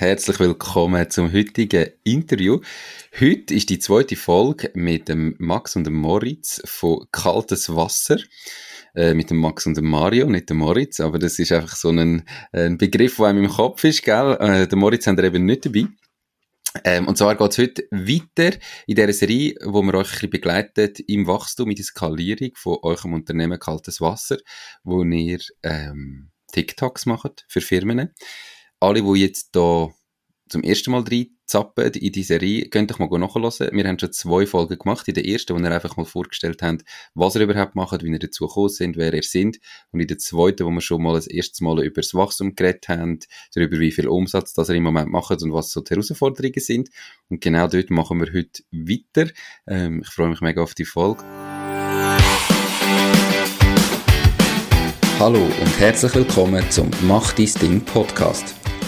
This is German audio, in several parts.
herzlich willkommen zum heutigen Interview. Heute ist die zweite Folge mit dem Max und dem Moritz von Kaltes Wasser. Äh, mit dem Max und dem Mario, nicht dem Moritz, aber das ist einfach so ein, ein Begriff, der einem im Kopf ist, gell? Äh, den Moritz haben wir eben nicht dabei. Ähm, und zwar geht es heute weiter in dieser Serie, wo wir euch ein bisschen begleitet im Wachstum, in der Skalierung von eurem Unternehmen Kaltes Wasser, wo ihr ähm, TikToks macht für Firmen. Alle, die jetzt da zum ersten Mal reinzappen in die Serie, könnt ihr mal nachhören. Wir haben schon zwei Folgen gemacht. In der ersten, wo wir einfach mal vorgestellt haben, was ihr überhaupt macht, wie ihr dazu gekommen sind, wer ihr sind. Und in der zweiten, wo wir schon mal das erste Mal über das Wachstum geredet haben, darüber, wie viel Umsatz das ihr im Moment macht und was so die Herausforderungen sind. Und genau dort machen wir heute weiter. Ähm, ich freue mich mega auf die Folge. Hallo und herzlich willkommen zum Mach dein Ding Podcast.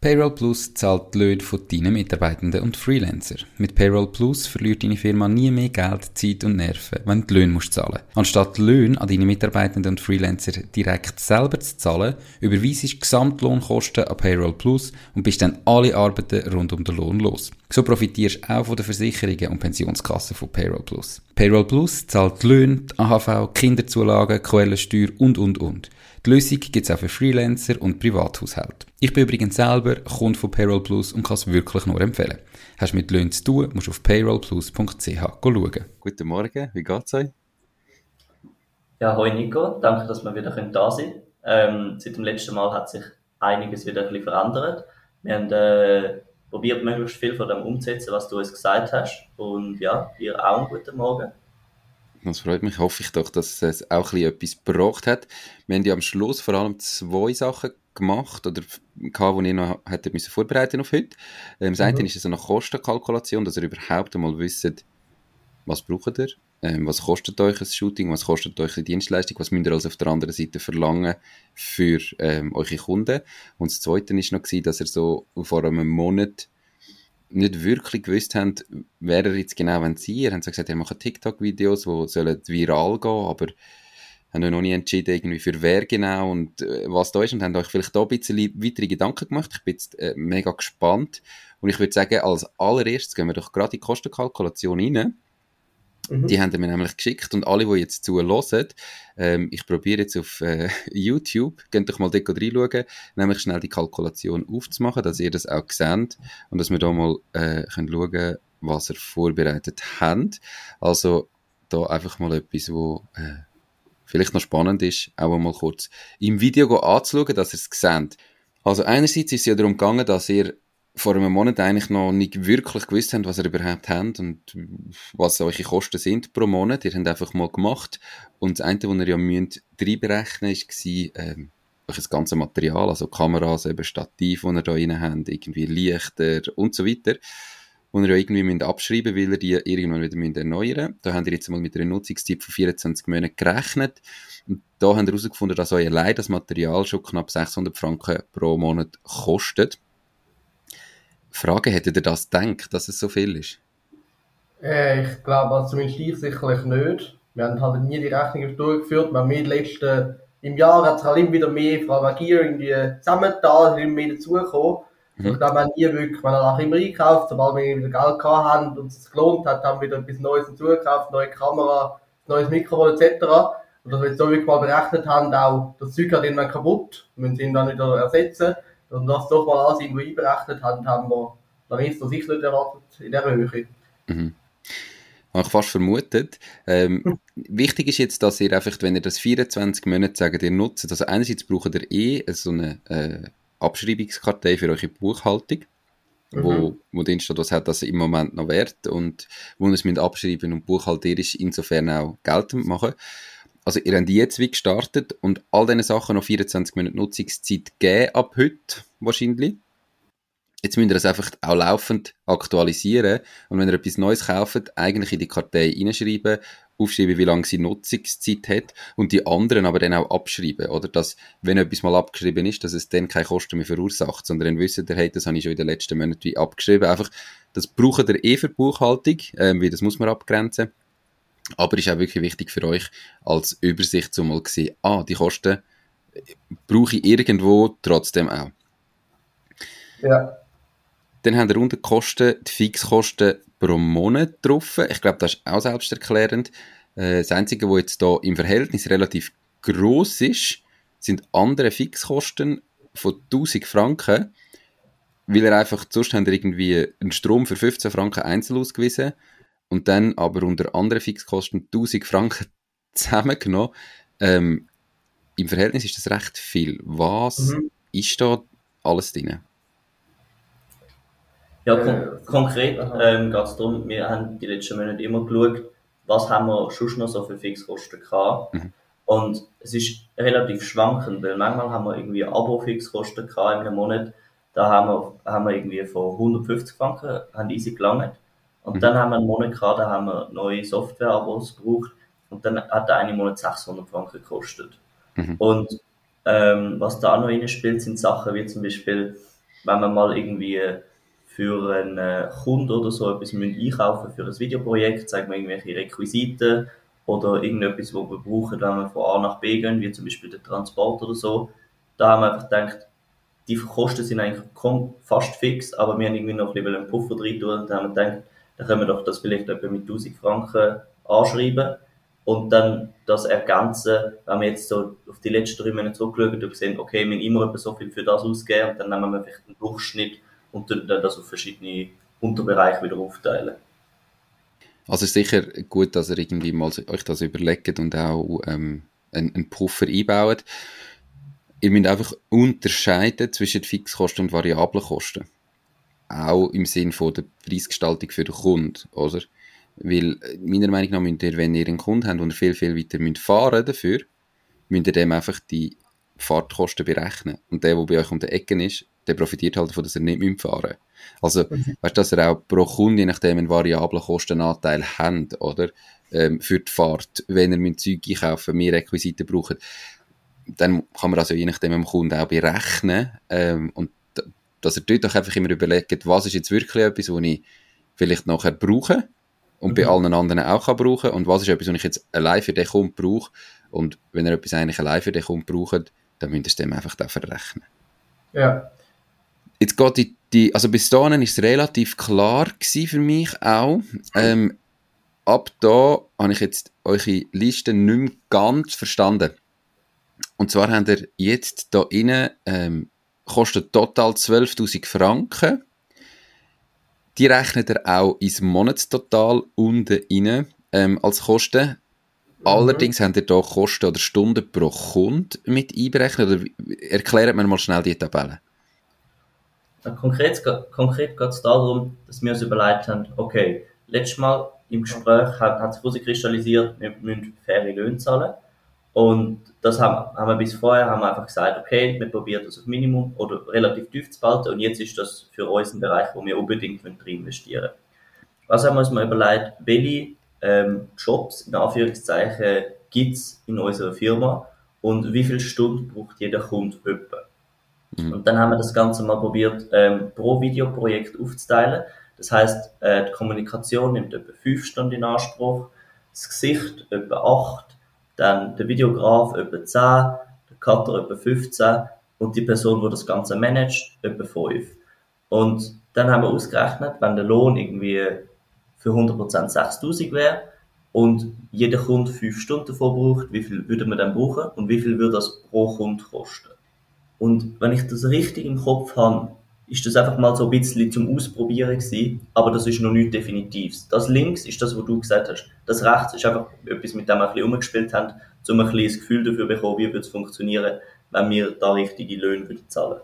Payroll Plus zahlt die Löhne von deinen Mitarbeitenden und Freelancer. Mit Payroll Plus verliert deine Firma nie mehr Geld, Zeit und Nerven, wenn du die Löhne musst zahlen Anstatt die Löhne an deine Mitarbeitenden und Freelancer direkt selber zu zahlen, überweisest du Gesamtlohnkosten an Payroll Plus und bist dann alle Arbeiten rund um den Lohn los. So profitierst du auch von den Versicherungen und Pensionskassen von Payroll Plus. Payroll Plus zahlt die Löhne, die AHV, Kinderzulagen, Quellensteuer und, und, und. Die Lösung gibt es auch für Freelancer und Privathaushalte. Ich bin übrigens selber Kunde von Payroll Plus und kann es wirklich nur empfehlen. Hast du mit Löhnen zu tun, musst du auf payrollplus.ch schauen. Guten Morgen, wie geht's euch? Ja, hoi Nico, danke, dass wir wieder da sind ähm, Seit dem letzten Mal hat sich einiges wieder ein bisschen verändert. Wir haben äh, probiert, möglichst viel von dem umzusetzen, was du uns gesagt hast. Und ja, ihr auch einen guten Morgen. Das freut mich. Hoffe ich doch, dass es auch ein etwas gebracht hat. Wir haben ja am Schluss vor allem zwei Sachen gemacht oder gehabt, die ich noch hätte müssen vorbereiten auf heute. Ähm, das mhm. eine ist so eine Kostenkalkulation, dass ihr überhaupt einmal wisst, was braucht ihr, ähm, was kostet euch ein Shooting, was kostet euch eine Dienstleistung, was müsst ihr also auf der anderen Seite verlangen für ähm, eure Kunden. Und das zweite ist noch gewesen, dass ihr so vor einem Monat nicht wirklich gewusst haben, wer er jetzt genau sein. Ihr habt so gesagt, ihr macht TikTok-Videos, die sollen viral gehen, aber haben noch nie entschieden, irgendwie für wer genau und äh, was da ist und haben euch vielleicht da ein bisschen weitere Gedanken gemacht. Ich bin jetzt äh, mega gespannt und ich würde sagen, als allererstes gehen wir doch gerade in die Kostenkalkulation rein. Mhm. Die haben mir nämlich geschickt und alle, die jetzt zuhören, ähm, ich probiere jetzt auf äh, YouTube, könnt euch mal dort reinschauen, nämlich schnell die Kalkulation aufzumachen, dass ihr das auch seht und dass wir da mal äh, können schauen was ihr vorbereitet habt. Also da einfach mal etwas, wo äh, vielleicht noch spannend ist, auch mal kurz im Video anzuschauen, dass ihr es seht. Also einerseits ist es ja darum gegangen, dass ihr vor einem Monat eigentlich noch nicht wirklich gewusst habt, was ihr überhaupt habt und was eure Kosten sind pro Monat. Ihr habt einfach mal gemacht. Und das eine, was ihr ja müsst reinberechnen müsst, war, ähm, das ganze Material, also Kameras, eben Stativ, die ihr da rein habt, irgendwie Lichter und so weiter, die ihr ja irgendwie müsst abschreiben weil ihr die irgendwann wieder müsst erneuern müsst. Da habt ihr jetzt mal mit einer Nutzungszeit von 24 Monaten gerechnet. Und da habt ihr herausgefunden, dass euer allein das Material schon knapp 600 Franken pro Monat kostet. Frage, hättet ihr das gedacht, dass es so viel ist? Äh, ich glaube, also zumindest ich sicherlich nicht. Wir haben halt nie die Rechnung durchgeführt. Wir haben mit letzten, im Jahr hat es halt immer wieder mehr Frau Agier irgendwie zusammengetan, immer mehr dazugekommen. Mhm. Ich glaube, wir haben nie wirklich, wir haben auch immer eingekauft, sobald wir wieder Geld gehabt haben und es gelohnt hat, haben wir wieder etwas Neues hinzugekauft, neue Kamera, neues Mikrofon etc. Und dass wir jetzt so wirklich mal berechnet haben, auch das Zeug hat irgendwann kaputt, wir müssen ihn dann wieder ersetzen. Und das doch mal alles irgendwo einberechnet haben, haben wir das sicher nicht erwartet in dieser Höhe. Mhm. Habe ich fast vermutet. Ähm, hm. Wichtig ist jetzt, dass ihr einfach, wenn ihr das 24 Monate sagt, ihr nutzt, also einerseits braucht ihr eh so eine äh, Abschreibungskartei für eure Buchhaltung, mhm. wo, wo drin steht, was hat das im Moment noch wert und wo ihr es mit abschreiben und buchhalterisch insofern auch geltend machen. Also ihr habt jetzt wie gestartet und all diese Sachen noch 24 Minuten Nutzungszeit geben ab heute wahrscheinlich. Jetzt müsst ihr das einfach auch laufend aktualisieren und wenn ihr etwas Neues kauft, eigentlich in die Kartei reinschreiben aufschreiben, wie lange sie Nutzungszeit hat und die anderen aber dann auch abschreiben, oder? Dass, wenn etwas mal abgeschrieben ist, dass es dann keine Kosten mehr verursacht, sondern dann wissen, der, hey, das habe ich schon in den letzten Monaten wie abgeschrieben. Einfach, das braucht ihr eh für Buchhaltung, ähm, wie das muss man abgrenzen. Aber ist auch wirklich wichtig für euch als Übersicht, so mal sehen, ah, die Kosten brauche ich irgendwo trotzdem auch. Ja. Dann haben wir unter die Kosten, die Fixkosten pro Monat drauf. Ich glaube, das ist auch selbsterklärend. Äh, das Einzige, was jetzt hier im Verhältnis relativ groß ist, sind andere Fixkosten von 1000 Franken, weil er einfach, sonst haben irgendwie einen Strom für 15 Franken einzeln ausgewiesen und dann aber unter anderen Fixkosten 1000 Franken zusammengenommen. Ähm, Im Verhältnis ist das recht viel. Was mhm. ist da alles drin? Ja, kon konkret ähm, geht es darum, wir haben die letzten Monate immer geschaut, was haben wir schon noch so für Fixkosten gehabt. Mhm. Und es ist relativ schwankend, weil manchmal haben wir irgendwie Abo-Fixkosten gehabt in einem Monat. Da haben wir, haben wir irgendwie von 150 Franken haben easy gelangt. Und mhm. dann haben wir einen Monat gehabt, da haben wir neue Software-Abos gebraucht. Und dann hat der eine Monat 600 Franken gekostet. Mhm. Und ähm, was da auch noch reinspielt, sind Sachen wie zum Beispiel, wenn man mal irgendwie für einen äh, Kunden oder so etwas müssen einkaufen für ein Videoprojekt, sagen wir irgendwelche Requisiten oder irgendetwas, was wir brauchen, wenn wir von A nach B gehen, wie zum Beispiel der Transport oder so. Da haben wir einfach gedacht, die Kosten sind eigentlich fast fix, aber wir haben irgendwie noch ein bisschen einen Puffer drin tun und haben gedacht, dann können wir doch das vielleicht etwa mit 1000 Franken anschreiben und dann das ergänzen, wenn wir jetzt so auf die letzten drei Monate zurückschauen und sehen, okay, wir haben immer etwa so viel für das ausgegeben und dann nehmen wir vielleicht einen Durchschnitt und dann das auf verschiedene Unterbereiche wieder aufteilen. Also ist sicher gut, dass ihr irgendwie mal euch das überlegt und auch ähm, einen, einen Puffer einbaut. Ihr müsst einfach unterscheiden zwischen Fixkosten und Variablenkosten. Auch im Sinn von der Preisgestaltung für den Kunden, oder? Weil, meiner Meinung nach, müsst ihr, wenn ihr einen Kunden habt und viel, viel weiter müsst fahren dafür, müsst ihr dem einfach die Fahrtkosten berechnen. Und der, der bei euch um die Ecke ist, der profitiert halt davon, dass er nicht fahren Also, mhm. weißt du, dass er auch pro Kunde, je nachdem, einen variablen Kostenanteil hat, oder? Ähm, für die Fahrt, wenn er mit Zeug einkaufen, mehr Requisiten braucht, dann kann man also je nachdem dem Kunden auch berechnen, ähm, und dass er dort auch einfach immer überlegt, was ist jetzt wirklich etwas, was ich vielleicht nachher brauche und mhm. bei allen anderen auch kann brauchen und was ist etwas, was ich jetzt allein für den Kunden brauche und wenn er etwas eigentlich allein für den Kunden braucht, dann müsst ihr es dem einfach da verrechnen. Ja, Jetzt geht die, die also bis dahin ist es relativ klar für mich auch. Ähm, ab da habe ich jetzt eure Liste nicht mehr ganz verstanden. Und zwar habt ihr jetzt da innen ähm, kostet total 12.000 Franken. Die rechnet ihr auch ins Monatstotal unten rein ähm, als Kosten. Mhm. Allerdings habt ihr da Kosten oder Stunden pro Kunde mit einberechnet. Oder erklärt mir mal schnell die Tabelle. Konkret, konkret geht es darum, dass wir uns überlegt haben, okay, letztes Mal im Gespräch hat, hat sich herauskristallisiert, wir müssen faire Löhne zahlen. Und das haben, haben wir bis vorher haben wir einfach gesagt, okay, wir probieren das auf Minimum oder relativ tief zu behalten und jetzt ist das für uns ein Bereich, wo wir unbedingt drin investieren Was haben wir uns mal überlegt, welche ähm, Jobs in Anführungszeichen gibt es in unserer Firma und wie viele Stunden braucht jeder Kunde etwa? Mhm. Und dann haben wir das Ganze mal probiert, ähm, pro Videoprojekt aufzuteilen. Das heißt, äh, die Kommunikation nimmt etwa fünf Stunden in Anspruch, das Gesicht etwa acht, dann der Videograf etwa zehn, der Cutter etwa 15 und die Person, die das Ganze managt, etwa fünf. Und dann haben wir ausgerechnet, wenn der Lohn irgendwie für 100% 6000 wäre und jeder Kunde fünf Stunden davon braucht, wie viel würde man dann brauchen und wie viel würde das pro Kunde kosten. Und wenn ich das richtig im Kopf habe, ist das einfach mal so ein bisschen zum Ausprobieren gewesen, aber das ist noch nicht definitiv. Das links ist das, was du gesagt hast. Das rechts ist einfach etwas, mit dem wir ein bisschen umgespielt haben, um ein bisschen das Gefühl dafür zu bekommen, wie würde es funktionieren, wenn wir da richtige Löhne würden zahlen.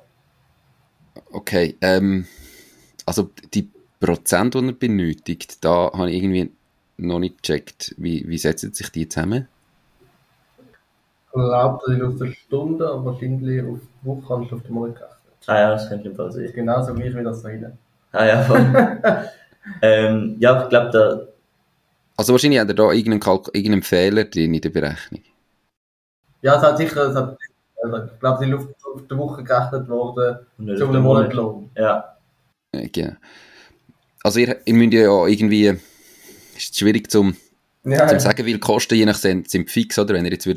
Okay, ähm, also die Prozent, die er benötigt, da habe ich irgendwie noch nicht gecheckt. Wie, wie setzen sich die zusammen? glaube, das ist auf der Stunde, aber wahrscheinlich auf die Woche und auf den Monat. Ah ja, das könnte im Fall sein. Genauso wie ich wieder das reden. Ah ja, voll. ähm, ja, ich glaube, Also wahrscheinlich hat er da irgendeinen, Kalk irgendeinen Fehler drin in der Berechnung. Ja, es hat sicher, es hat, also ich glaube, es ist auf, auf der Woche gerechnet worden, Und nicht zu auf einem den Monatlohn. Ja. Äh, genau. Also ihr, ihr müsst ja irgendwie, ist schwierig zum, Ja, zum ja. sagen, weil die Kosten je nach sind, sind fix, oder? Wenn ihr jetzt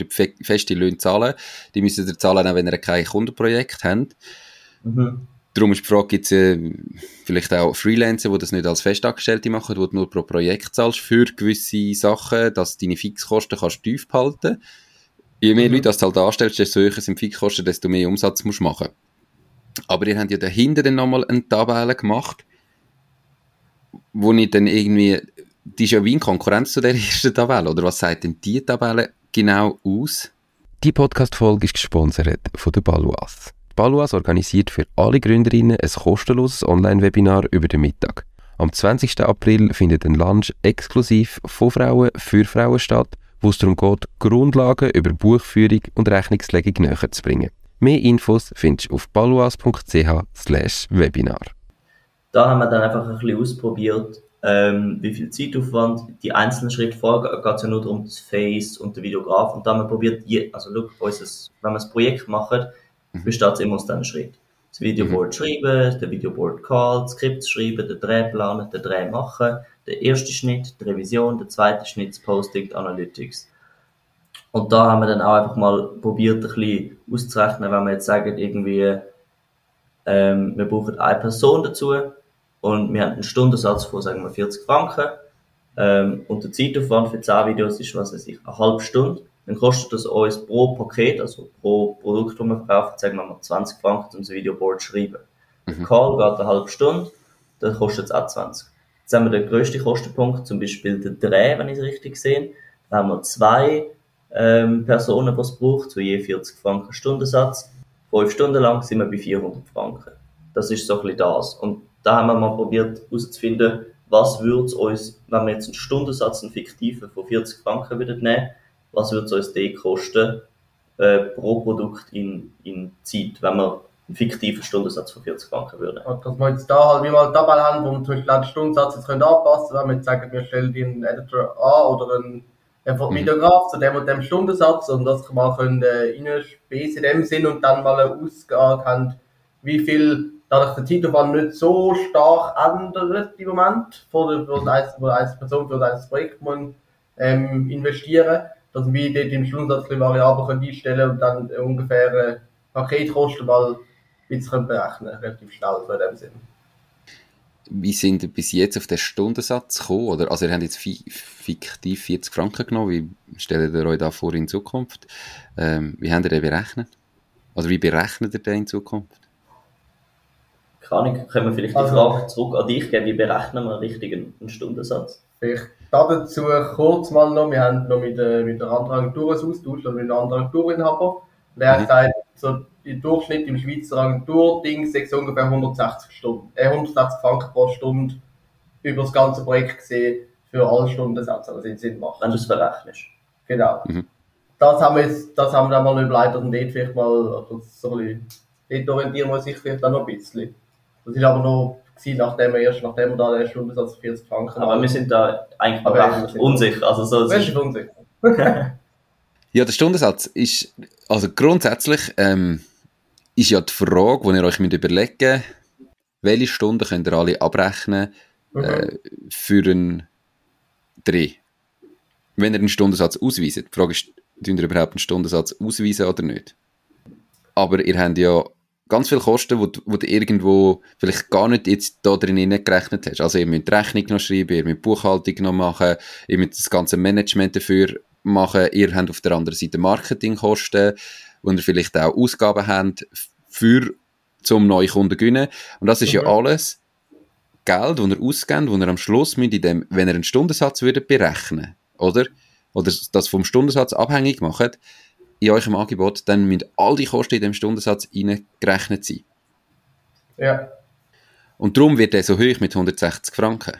feste Löhne zahlen, die müsst ihr zahlen, auch wenn ihr kein Kundenprojekt habt. Mhm. Darum ist die Frage, gibt es äh, vielleicht auch Freelancer, die das nicht als Festangestellte machen, wo du nur pro Projekt zahlst für gewisse Sachen, dass du deine Fixkosten kannst tief behalten Je mehr Mhm. Leute das du halt anstellst, desto höher sind die Fixkosten, desto mehr Umsatz musst du machen. Aber ihr habt ja dahinter dann nochmal eine Tabelle gemacht, wo ich dann irgendwie, die ist ja wie in Konkurrenz zu der ersten Tabelle, oder was sagt denn die Tabelle genau aus? Die Podcast-Folge ist gesponsert von der Baluas. Die Baluas organisiert für alle Gründerinnen ein kostenloses Online-Webinar über den Mittag. Am 20. April findet ein Lunch exklusiv von Frauen für Frauen statt, wo es darum geht, Grundlagen über Buchführung und Rechnungslegung näher zu bringen. Mehr Infos findest du auf baluas.ch/webinar. Da haben wir dann einfach ein bisschen ausprobiert, ähm, wie viel Zeitaufwand, die einzelnen Schritte geht es ja nur darum, das Face und der Videograf und dann haben wir probiert, also unseres, wenn wir das Projekt machen, besteht es immer aus diesen Schritt. Das Videoboard schreiben, der Videoboard Call, das Skript schreiben, den Dreh planen, den Dreh machen, der erste Schnitt, die Revision, der zweite Schnitt, das Posting, die Analytics. Und da haben wir dann auch einfach mal probiert, ein bisschen auszurechnen, wenn wir jetzt sagen, irgendwie, ähm, wir brauchen eine Person dazu und wir haben einen Stundensatz von, sagen wir, 40 Franken. Ähm, und der Zeitaufwand für 10 Videos ist, was weiß ich, eine halbe Stunde. Dann kostet das uns pro Paket, also pro Produkt, das wir verkaufen, sagen wir mal 20 Franken, um das Videoboard zu schreiben. Der Call geht eine halbe Stunde, dann kostet es auch 20. Jetzt haben wir den grössten Kostenpunkt, zum Beispiel den Dreh, wenn ich es richtig sehe. Da haben wir zwei ähm, Personen, die es braucht, zu je 40 Franken Stundensatz. Fünf Stunden lang sind wir bei 400 Franken. Das ist so ein bisschen das. Und da haben wir mal probiert herauszufinden, was würde es uns, wenn wir jetzt einen Stundensatz, einen fiktiven von 40 Franken würden nehmen, was würde es uns den kosten äh, pro Produkt in, in Zeit, wenn wir einen fiktiven Stundensatz von 40 Franken würden. Und dass wir jetzt da halt wie wir eine Tabelle haben, wo wir zum Beispiel den Stundensatz jetzt können anpassen können, wenn wir jetzt sagen, wir stellen dir einen Editor an oder einen einfach Mhm. Videograf zu dem und dem Stundensatz und das mal können äh, in dem Sinn und dann mal eine Ausgabe haben, wie viel dadurch der Zeitaufwand nicht so stark ändert im Moment, vor der, wo eine, wo eine Person für ein Projekt muss, ähm, investieren, dass wir dort im Stundensatz ein variabel können einstellen und dann ungefähr äh, Paketkosten mal ein bisschen können berechnen relativ schnell so in dem Sinn. Wie sind ihr bis jetzt auf den Stundensatz gekommen? Oder, also ihr habt jetzt fi fiktiv 40 Franken genommen, wie stellt ihr euch da vor in Zukunft? Ähm, wie habt ihr den berechnet? Also wie berechnet ihr den in Zukunft? Keine Ahnung, können wir vielleicht die Also- Frage zurück an dich geben, wie berechnen wir richtig einen, einen Stundensatz? Vielleicht dazu kurz mal noch, wir haben noch mit, äh, mit einer anderen Agentur ein Austausch, oder mit einem anderen Agenturinhaber. Und er hat Mhm. gesagt, so im Durchschnitt im Schweizer Agentur-Ding so ungefähr 160 Stunden, äh, 160 Franken pro Stunde über das ganze Projekt gesehen für alle Stundensätze, also den Sinn macht. Wenn du es verrechnest. Genau. Mhm. Das haben wir jetzt, das haben wir dann mal überlegt, dass dort vielleicht mal, oder so ein bisschen, dort orientieren wir sich vielleicht auch noch ein bisschen. Das ist aber noch gewesen, nachdem wir erst, nachdem wir da den Stundensatz 40 Franken Aber wir sind da eigentlich noch recht sind- unsicher. Also so, Das ist, unsicher. Ja, der Stundensatz ist, also grundsätzlich ähm, ist ja die Frage, die ihr euch überlegen müsst, welche Stunden könnt ihr alle abrechnen Mhm. äh, für einen Dreh? Wenn ihr einen Stundensatz ausweist. Die Frage ist, tun ihr überhaupt einen Stundensatz ausweisen oder nicht? Aber ihr habt ja ganz viele Kosten, die wo du irgendwo vielleicht gar nicht jetzt da drin gerechnet hast. Also ihr müsst Rechnung noch schreiben, ihr müsst Buchhaltung noch machen, ihr müsst das ganze Management dafür machen, ihr habt auf der anderen Seite Marketingkosten, wo ihr vielleicht auch Ausgaben habt für zum neue Kunden gewinnen. Und das ist ja Mhm. alles Geld, das ihr ausgebt, das ihr am Schluss müsst in dem, wenn ihr einen Stundensatz würdet berechnen, oder? Oder das vom Stundensatz abhängig macht, in eurem Angebot, dann müssen all die Kosten in dem Stundensatz gerechnet sein. Ja. Und darum wird der so hoch mit 160 Franken.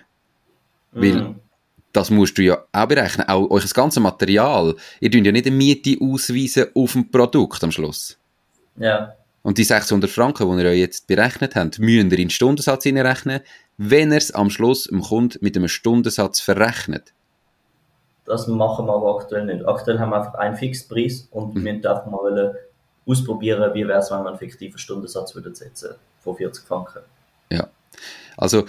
Weil Mhm. das musst du ja auch berechnen. Auch euch das ganze Material. Ihr tut ja nicht eine Miete ausweisen auf dem Produkt am Schluss. Ja. Und die 600 Franken, die ihr euch jetzt berechnet habt, müsst ihr in den Stundensatz rechnen, wenn ihr es am Schluss dem Kunden mit einem Stundensatz verrechnet. Das machen wir aber aktuell nicht. Aktuell haben wir einfach einen Fixpreis und Mhm. wir einfach mal wollen ausprobieren, wie wäre es, wenn wir einen fiktiven Stundensatz würden setzen von 40 Franken. Also,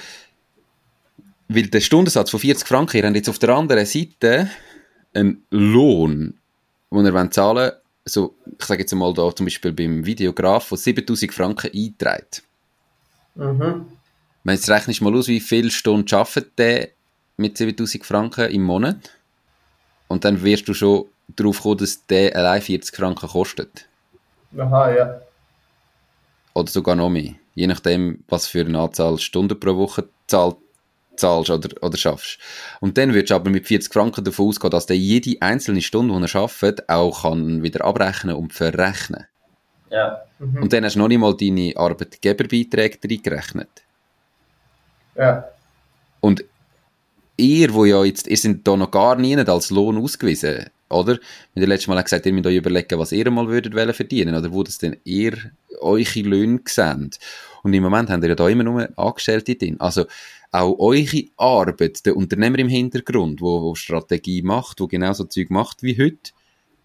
weil der Stundensatz von 40 Franken, ihr habt jetzt auf der anderen Seite einen Lohn, den ihr wollt zahlen so, ich sage jetzt mal da zum Beispiel beim Videograf, von 7000 Franken eingetragen. Mhm. Wenn jetzt rechnest du mal aus, wie viele Stunden arbeitet der mit 7000 Franken im Monat, und dann wirst du schon darauf kommen, dass der allein 40 Franken kostet. Aha, ja. Oder sogar noch mehr. Je nachdem, was für eine Anzahl Stunden pro Woche zahlt, zahlst oder, oder schaffst. Und dann würdest du aber mit 40 Franken davon ausgehen, dass der jede einzelne Stunde, die er arbeitet, auch kann wieder abrechnen und verrechnen. Ja, Mhm. Und dann hast du noch nicht mal deine Arbeitgeberbeiträge reingerechnet. Ja. Und ihr, wo ja jetzt, ihr sind da noch gar nie als Lohn ausgewiesen, oder? Wenn ihr letztes Mal gesagt ihr müsst euch überlegen, was ihr mal würdet wollen verdienen, oder wo das denn ihr eure Löhne seht. Und im Moment habt ihr ja da immer nur Angestellte drin. Also, auch eure Arbeit, der Unternehmer im Hintergrund, wo, wo Strategie macht, wo genau so Zeug macht wie heute,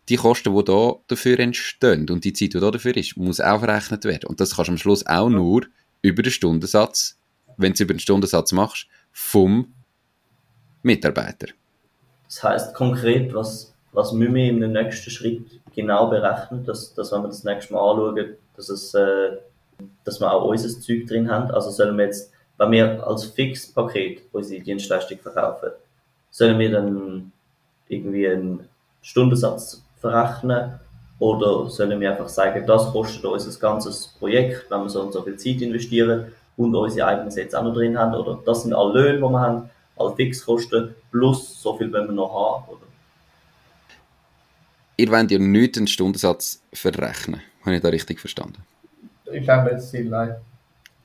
die Kosten, die da dafür entstehen und die Zeit, die da dafür ist, muss auch verrechnet werden. Und das kannst du am Schluss auch nur über den Stundensatz, wenn du es über den Stundensatz machst, vom Mitarbeiter. das heißt konkret, was, was müssen wir im nächsten Schritt genau berechnen, dass, dass wenn wir das nächste Mal anschauen, dass, es, äh, dass wir auch unser Zeug drin haben. Also sollen wir jetzt, wenn wir als Fixpaket unsere Dienstleistung verkaufen, sollen wir dann irgendwie einen Stundensatz verrechnen oder sollen wir einfach sagen, das kostet uns ein ganzes Projekt, wenn wir so und so viel Zeit investieren und unsere eigenen Sätze auch noch drin haben oder das sind alle Löhne, die wir haben, alle Fixkosten plus so viel, wenn wir noch haben. Oder? Ihr wollt ja nicht einen Stundensatz verrechnen. Habe ich da richtig verstanden? Auch nicht das Ziel, nein.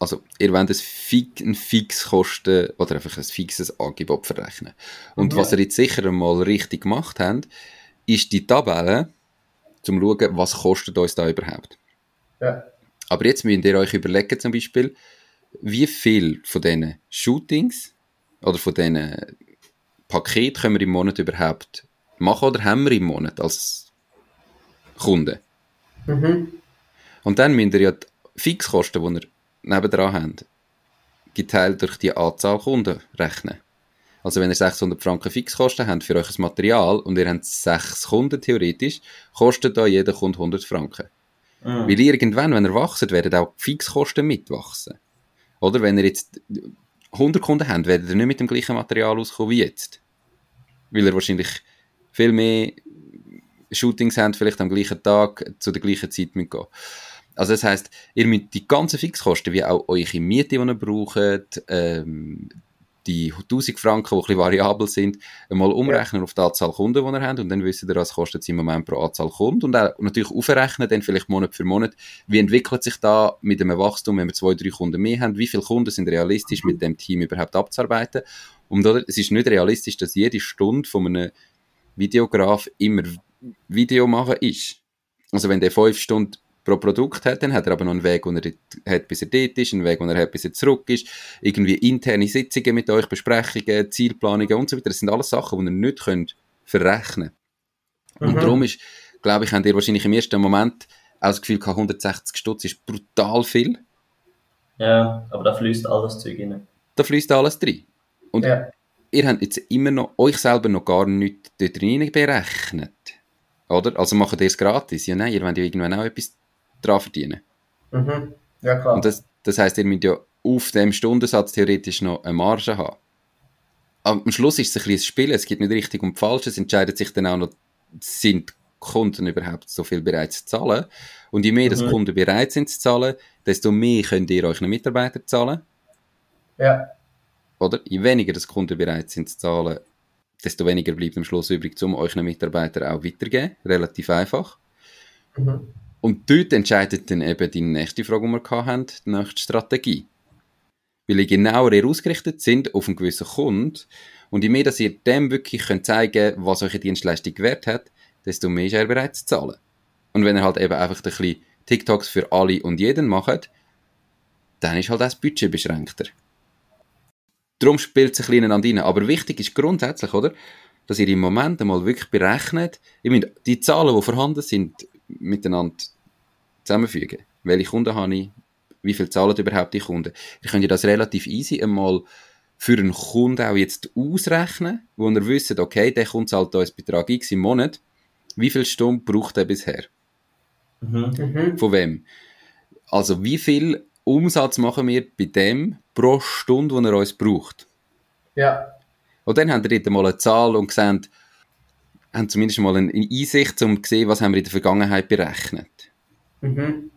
Also, ihr wollt ein, Fix, ein Fixkosten oder einfach ein fixes Angebot verrechnen. Und Ja. was ihr jetzt sicher einmal richtig gemacht habt, ist die Tabelle, zum zu schauen, was kostet uns da überhaupt. Ja. Aber jetzt müsst ihr euch überlegen, zum Beispiel, wie viel von diesen Shootings oder von diesen Paketen können wir im Monat überhaupt machen oder haben wir im Monat als Kunden. Mhm. Und dann müsst ihr ja die Fixkosten, die ihr nebendran habt, geteilt durch die Anzahl Kunden rechnen. Also wenn ihr 600 Franken Fixkosten habt für euch Material und ihr habt 6 Kunden theoretisch, kostet da jeder Kunde 100 Franken. Mhm. Weil irgendwann, wenn ihr wachset, werden auch die Fixkosten mitwachsen. Oder wenn ihr jetzt 100 Kunden habt, werdet ihr nicht mit dem gleichen Material auskommen wie jetzt. Weil ihr wahrscheinlich viel mehr Shootings habt, vielleicht am gleichen Tag, zu der gleichen Zeit müsst gehen. Also das heisst, ihr müsst die ganzen Fixkosten, wie auch eure Miete, die ihr braucht, ähm, die 1000 Franken, die ein bisschen variabel sind, einmal umrechnen auf die Anzahl Kunden, die ihr habt und dann wisst ihr, was kostet es im Moment pro Anzahl Kunden. Und auch natürlich aufrechnen, dann vielleicht Monat für Monat, wie entwickelt sich da mit einem Wachstum, wenn wir zwei, drei Kunden mehr haben, wie viele Kunden sind realistisch mit dem Team überhaupt abzuarbeiten? Und oder, es ist nicht realistisch, dass jede Stunde von einem Videograf immer Video machen ist. Also wenn der fünf Stunden pro Produkt hat, dann hat er aber noch einen Weg, den er hat, bis er dort ist, einen Weg, den er hat, bis er zurück ist, irgendwie interne Sitzungen mit euch, Besprechungen, Zielplanungen und so weiter. Das sind alles Sachen, die ihr nicht könnt verrechnen Und Mhm. darum ist, glaube ich, habt ihr wahrscheinlich im ersten Moment auch das Gefühl gehabt, 160 Stutz ist brutal viel. Ja, aber da fließt alles Zeug rein. Da fließt alles drin. Und Ja. ihr habt jetzt immer noch, euch selber noch gar nicht dort rein berechnet. Oder? Also macht ihr es gratis? Ja, nein, ihr wollt ja irgendwann auch etwas dran verdienen. Mhm. Ja, klar. Und das, das heisst, ihr müsst ja auf dem Stundensatz theoretisch noch eine Marge haben. Am Schluss ist es ein bisschen ein Spiel, es gibt nicht richtig und falsch, es entscheidet sich dann auch noch, sind Kunden überhaupt so viel bereit zu zahlen? Und je mehr das Mhm. Kunden bereit sind zu zahlen, desto mehr könnt ihr euch einen Mitarbeiter zahlen. ja. Oder? Je weniger das Kunden bereit sind zu zahlen, desto weniger bleibt am Schluss übrig, um euch einen Mitarbeiter auch weitergeben. Relativ einfach. Mhm. Und dort entscheidet dann eben die nächste Frage, die wir haben, die nächste Strategie. Weil ihr genauer ihr ausgerichtet sind auf einen gewissen Kunden und je mehr, dass ihr dem wirklich könnt zeigen was eure Dienstleistung wert hat, desto mehr ist er bereit zu zahlen. Und wenn ihr halt eben einfach ein bisschen TikToks für alle und jeden macht, dann ist halt auch das Budget beschränkter. Darum spielt es ein bisschen ineinander rein. Aber wichtig ist grundsätzlich, oder? dass ihr im Moment einmal wirklich berechnet, ich meine, die Zahlen, die vorhanden sind, miteinander zusammenfügen. Welche Kunden habe ich? Wie viel zahlen überhaupt die Kunden? Ihr könnt ja das relativ easy einmal für einen Kunden auch jetzt ausrechnen, wo ihr wisst, okay, der Kunde zahlt uns Betrag X im Monat. Wie viele Stunden braucht er bisher? Mhm. Von wem? Also wie viel Umsatz machen wir bei dem pro Stunde, wo er uns braucht? Ja. Und dann haben wir dort mal eine Zahl und gesehen, haben zumindest mal eine Einsicht, um zu sehen, was haben wir in der Vergangenheit berechnet. Mhm.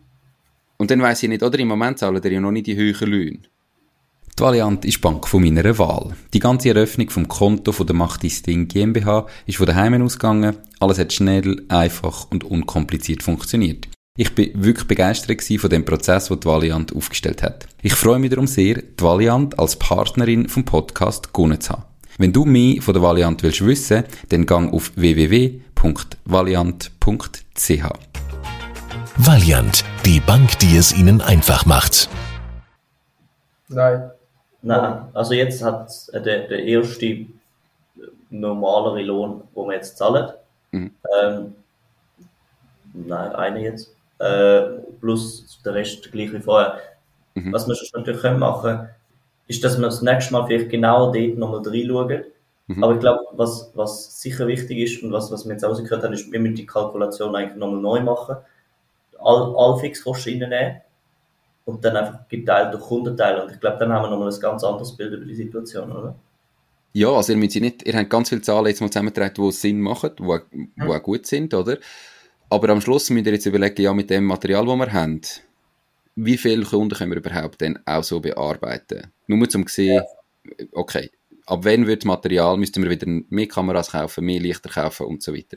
Und dann weiss ich nicht, oder im Moment zahlen die ja noch nicht die höheren Löhne. Die Valiant ist die Bank von meiner Wahl. Die ganze Eröffnung vom Konto von der Macht Ding GmbH ist von daheim ausgegangen. Alles hat schnell, einfach und unkompliziert funktioniert. Ich bin wirklich begeistert von dem Prozess, den die Valiant aufgestellt hat. Ich freue mich darum sehr, die Valiant als Partnerin vom Podcast gewonnen zu haben. Wenn du mehr von der Valiant willst wissen, dann gang auf www.valiant.ch. Valiant, die Bank, die es Ihnen einfach macht. Nein. Nein, also jetzt hat äh, der, der erste normalere Lohn, wo wir jetzt zahlen. Mhm. Ähm, nein, einer jetzt. Äh, plus der Rest gleich wie vorher. Mhm. Was wir schon natürlich können machen ist, dass wir das nächste Mal vielleicht genau dort nochmal reinschauen. Mhm. Aber ich glaube, was, was sicher wichtig ist und was, was wir jetzt rausgehört haben, ist, wir müssen die Kalkulation eigentlich nochmal neu machen. All, all Fixkosten reinnehmen und dann einfach geteilt durch Kundenteile. Und ich glaube, dann haben wir nochmal ein ganz anderes Bild über die Situation, oder? Ja, also ihr müsst nicht, ihr habt ganz viele Zahlen jetzt mal zusammengetragen, die Sinn machen, die, die auch gut sind, oder? Aber am Schluss müsst ihr jetzt überlegen, ja, mit dem Material, das wir haben, wie viele Kunden können wir überhaupt dann auch so bearbeiten? Nur zum sehen, okay, ab wann wird das Material, müssten wir wieder mehr Kameras kaufen, mehr Lichter kaufen und so weiter.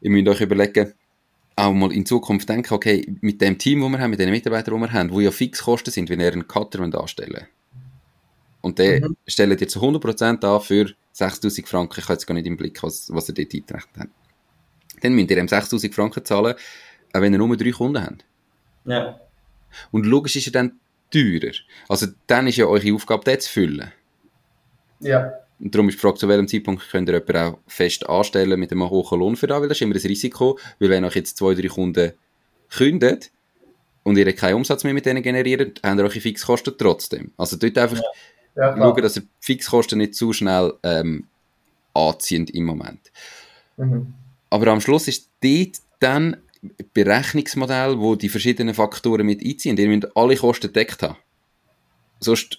Ihr müsst euch überlegen, auch mal in Zukunft denken, okay, mit dem Team, das wir haben, mit den Mitarbeitern, die wir haben, die ja Fixkosten sind, wenn ihr einen Cutter anstellen Und der Mhm. stellt jetzt zu 100% an für 6000 Franken. Ich habe jetzt gar nicht im Blick, was, was ihr dort eingerechnet habt. Dann müsst ihr ihm 6000 Franken zahlen, auch wenn ihr nur drei Kunden habt. Ja. Und logisch ist er dann teurer. Also dann ist ja eure Aufgabe, den zu füllen. Ja. Und darum ist die Frage, zu welchem Zeitpunkt könnt ihr jemanden auch fest anstellen mit einem hohen Lohn für das, weil das ist immer ein Risiko, weil wenn euch jetzt zwei, drei Kunden kündet und ihr keinen Umsatz mehr mit denen generiert, habt ihr eure Fixkosten trotzdem. Also dort einfach Ja, klar. schauen, dass ihr die Fixkosten nicht zu schnell ähm, anziehen im Moment. Mhm. Aber am Schluss ist dort dann Berechnungsmodell, wo die verschiedenen Faktoren mit einziehen. Ihr müsst alle Kosten gedeckt haben. Sonst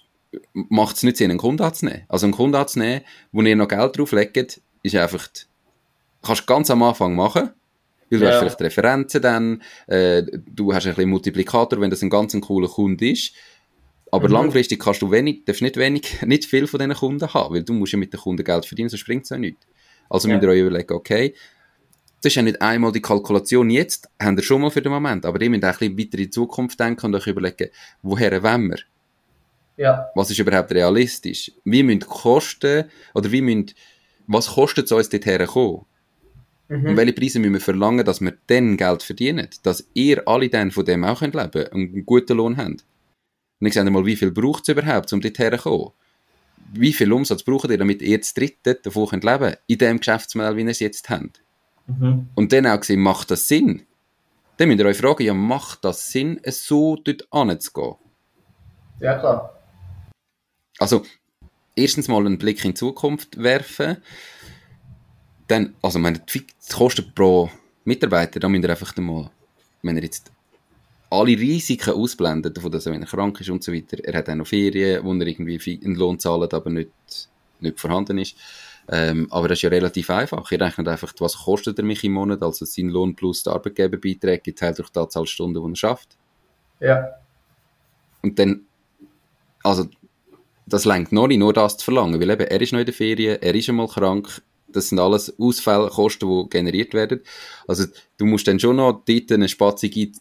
macht es nicht Sinn, einen Kunden anzunehmen. Also einen Kunden anzunehmen, wo ihr noch Geld drauflegt, ist einfach, die, kannst du ganz am Anfang machen, weil du Ja. hast vielleicht Referenzen dann, äh, du hast ein bisschen Multiplikator, wenn das ein ganz ein cooler Kunde ist. Aber Mhm. langfristig kannst du wenig, darfst nicht wenig, nicht viel von diesen Kunden haben, weil du musst ja mit den Kunden Geld verdienen, sonst bringt es ja nichts. Also Ja. müsst ihr euch überlegen, okay, das ist ja nicht einmal die Kalkulation jetzt, haben wir schon mal für den Moment, aber ihr müsst auch ein bisschen weiter in die Zukunft denken und euch überlegen, woher wollen wir? Ja. Was ist überhaupt realistisch? Wie müssen Kosten, oder wie müssen, was kostet es uns dorthin kommen? Und Mhm. welche Preise müssen wir verlangen, dass wir dann Geld verdienen? Dass ihr alle dann von dem auch könnt leben und einen guten Lohn habt. Und ich sage mal, wie viel braucht es überhaupt, um dorthin zu kommen? Wie viel Umsatz braucht ihr, damit ihr das dritte davon könnt leben in dem Geschäftsmodell, wie ihr es jetzt habt? Mhm. Und dann auch gesehen, macht das Sinn? Dann müsst ihr euch fragen, ja, macht das Sinn, so dort anzugehen? Ja, klar. Also, erstens mal einen Blick in die Zukunft werfen. Dann, also, meine, die Kosten pro Mitarbeiter, da müsst ihr einfach mal, wenn ihr jetzt alle Risiken ausblendet, davon, dass er, wenn er krank ist und so weiter, er hat auch noch Ferien, wo er irgendwie einen Lohn zahlt, aber nicht, nicht vorhanden ist. Ähm, aber das ist ja relativ einfach. Ihr rechnet einfach, was kostet er mich im Monat, also sein Lohn plus der Arbeitgeberbeiträge geteilt durch die Anzahl Stunden, die er schafft. Ja. Und dann, also, das lenkt noch nicht, nur das zu verlangen, weil eben, er ist noch in der Ferien, er ist einmal krank, das sind alles Ausfälle, Kosten, die generiert werden. Also, du musst dann schon noch dort eine Spatzung ein-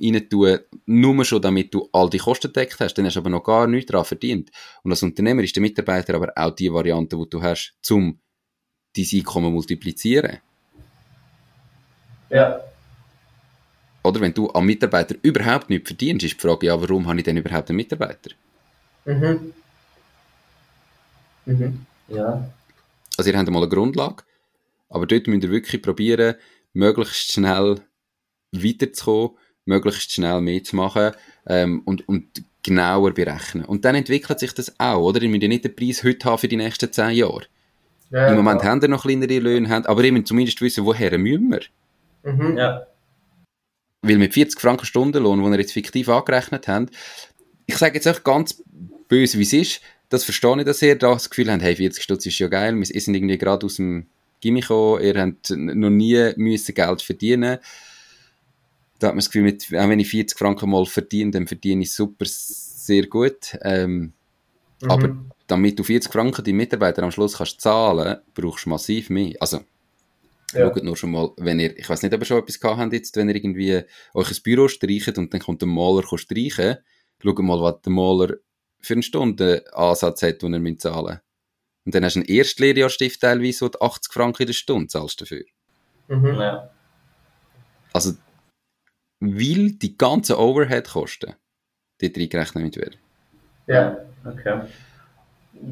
rein tun, nur schon damit du all die Kosten gedeckt hast, dann hast du aber noch gar nichts daran verdient. Und als Unternehmer ist der Mitarbeiter aber auch die Variante, die du hast, zum dein Einkommen multiplizieren. Ja. Oder wenn du am Mitarbeiter überhaupt nichts verdienst, ist die Frage, ja, warum habe ich denn überhaupt einen Mitarbeiter? Mhm. Mhm. Ja. Also ihr habt einmal eine Grundlage, Aber dort müsst ihr wirklich probieren, möglichst schnell weiterzukommen, möglichst schnell mehr zu machen ähm, und, und genauer berechnen. Und dann entwickelt sich das auch, oder? Ihr müsst ja nicht den Preis heute haben für die nächsten zehn Jahre. Ja, Im Moment klar. haben wir noch kleinere Löhne, haben, aber ihr müsst zumindest wissen, woher müssen wir. Mhm. Ja. Weil mit 40 Franken Stundenlohn, den ihr jetzt fiktiv angerechnet habt, ich sage jetzt auch ganz böse, wie es ist, das verstehe ich, dass ihr da das Gefühl habt, hey, 40 Stutz ist ja geil, wir sind irgendwie gerade aus dem Gimmi gekommen, ihr habt noch nie müssen Geld verdienen da hat man das Gefühl, mit, auch wenn ich 40 Franken mal verdiene, dann verdiene ich super sehr gut. Ähm, mhm. Aber damit du 40 Franken die Mitarbeiter am Schluss kannst zahlen, brauchst du massiv mehr. Also, ja. schaut nur schon mal, wenn ihr, ich weiß nicht, ob ihr schon etwas gehabt habt jetzt, wenn ihr irgendwie euch ein Büro streicht und dann kommt der Maler streichen, schaut mal, was der Maler für eine Stunde Ansatz hat, den er zahlen muss. Und dann hast du einen Erstlehrjahrstift teilweise, wo du 80 Franken in der Stunde zahlst dafür. Mhm. Ja. Also, weil die ganzen Overhead-Kosten dort reingerechnet mit werden. Ja, okay.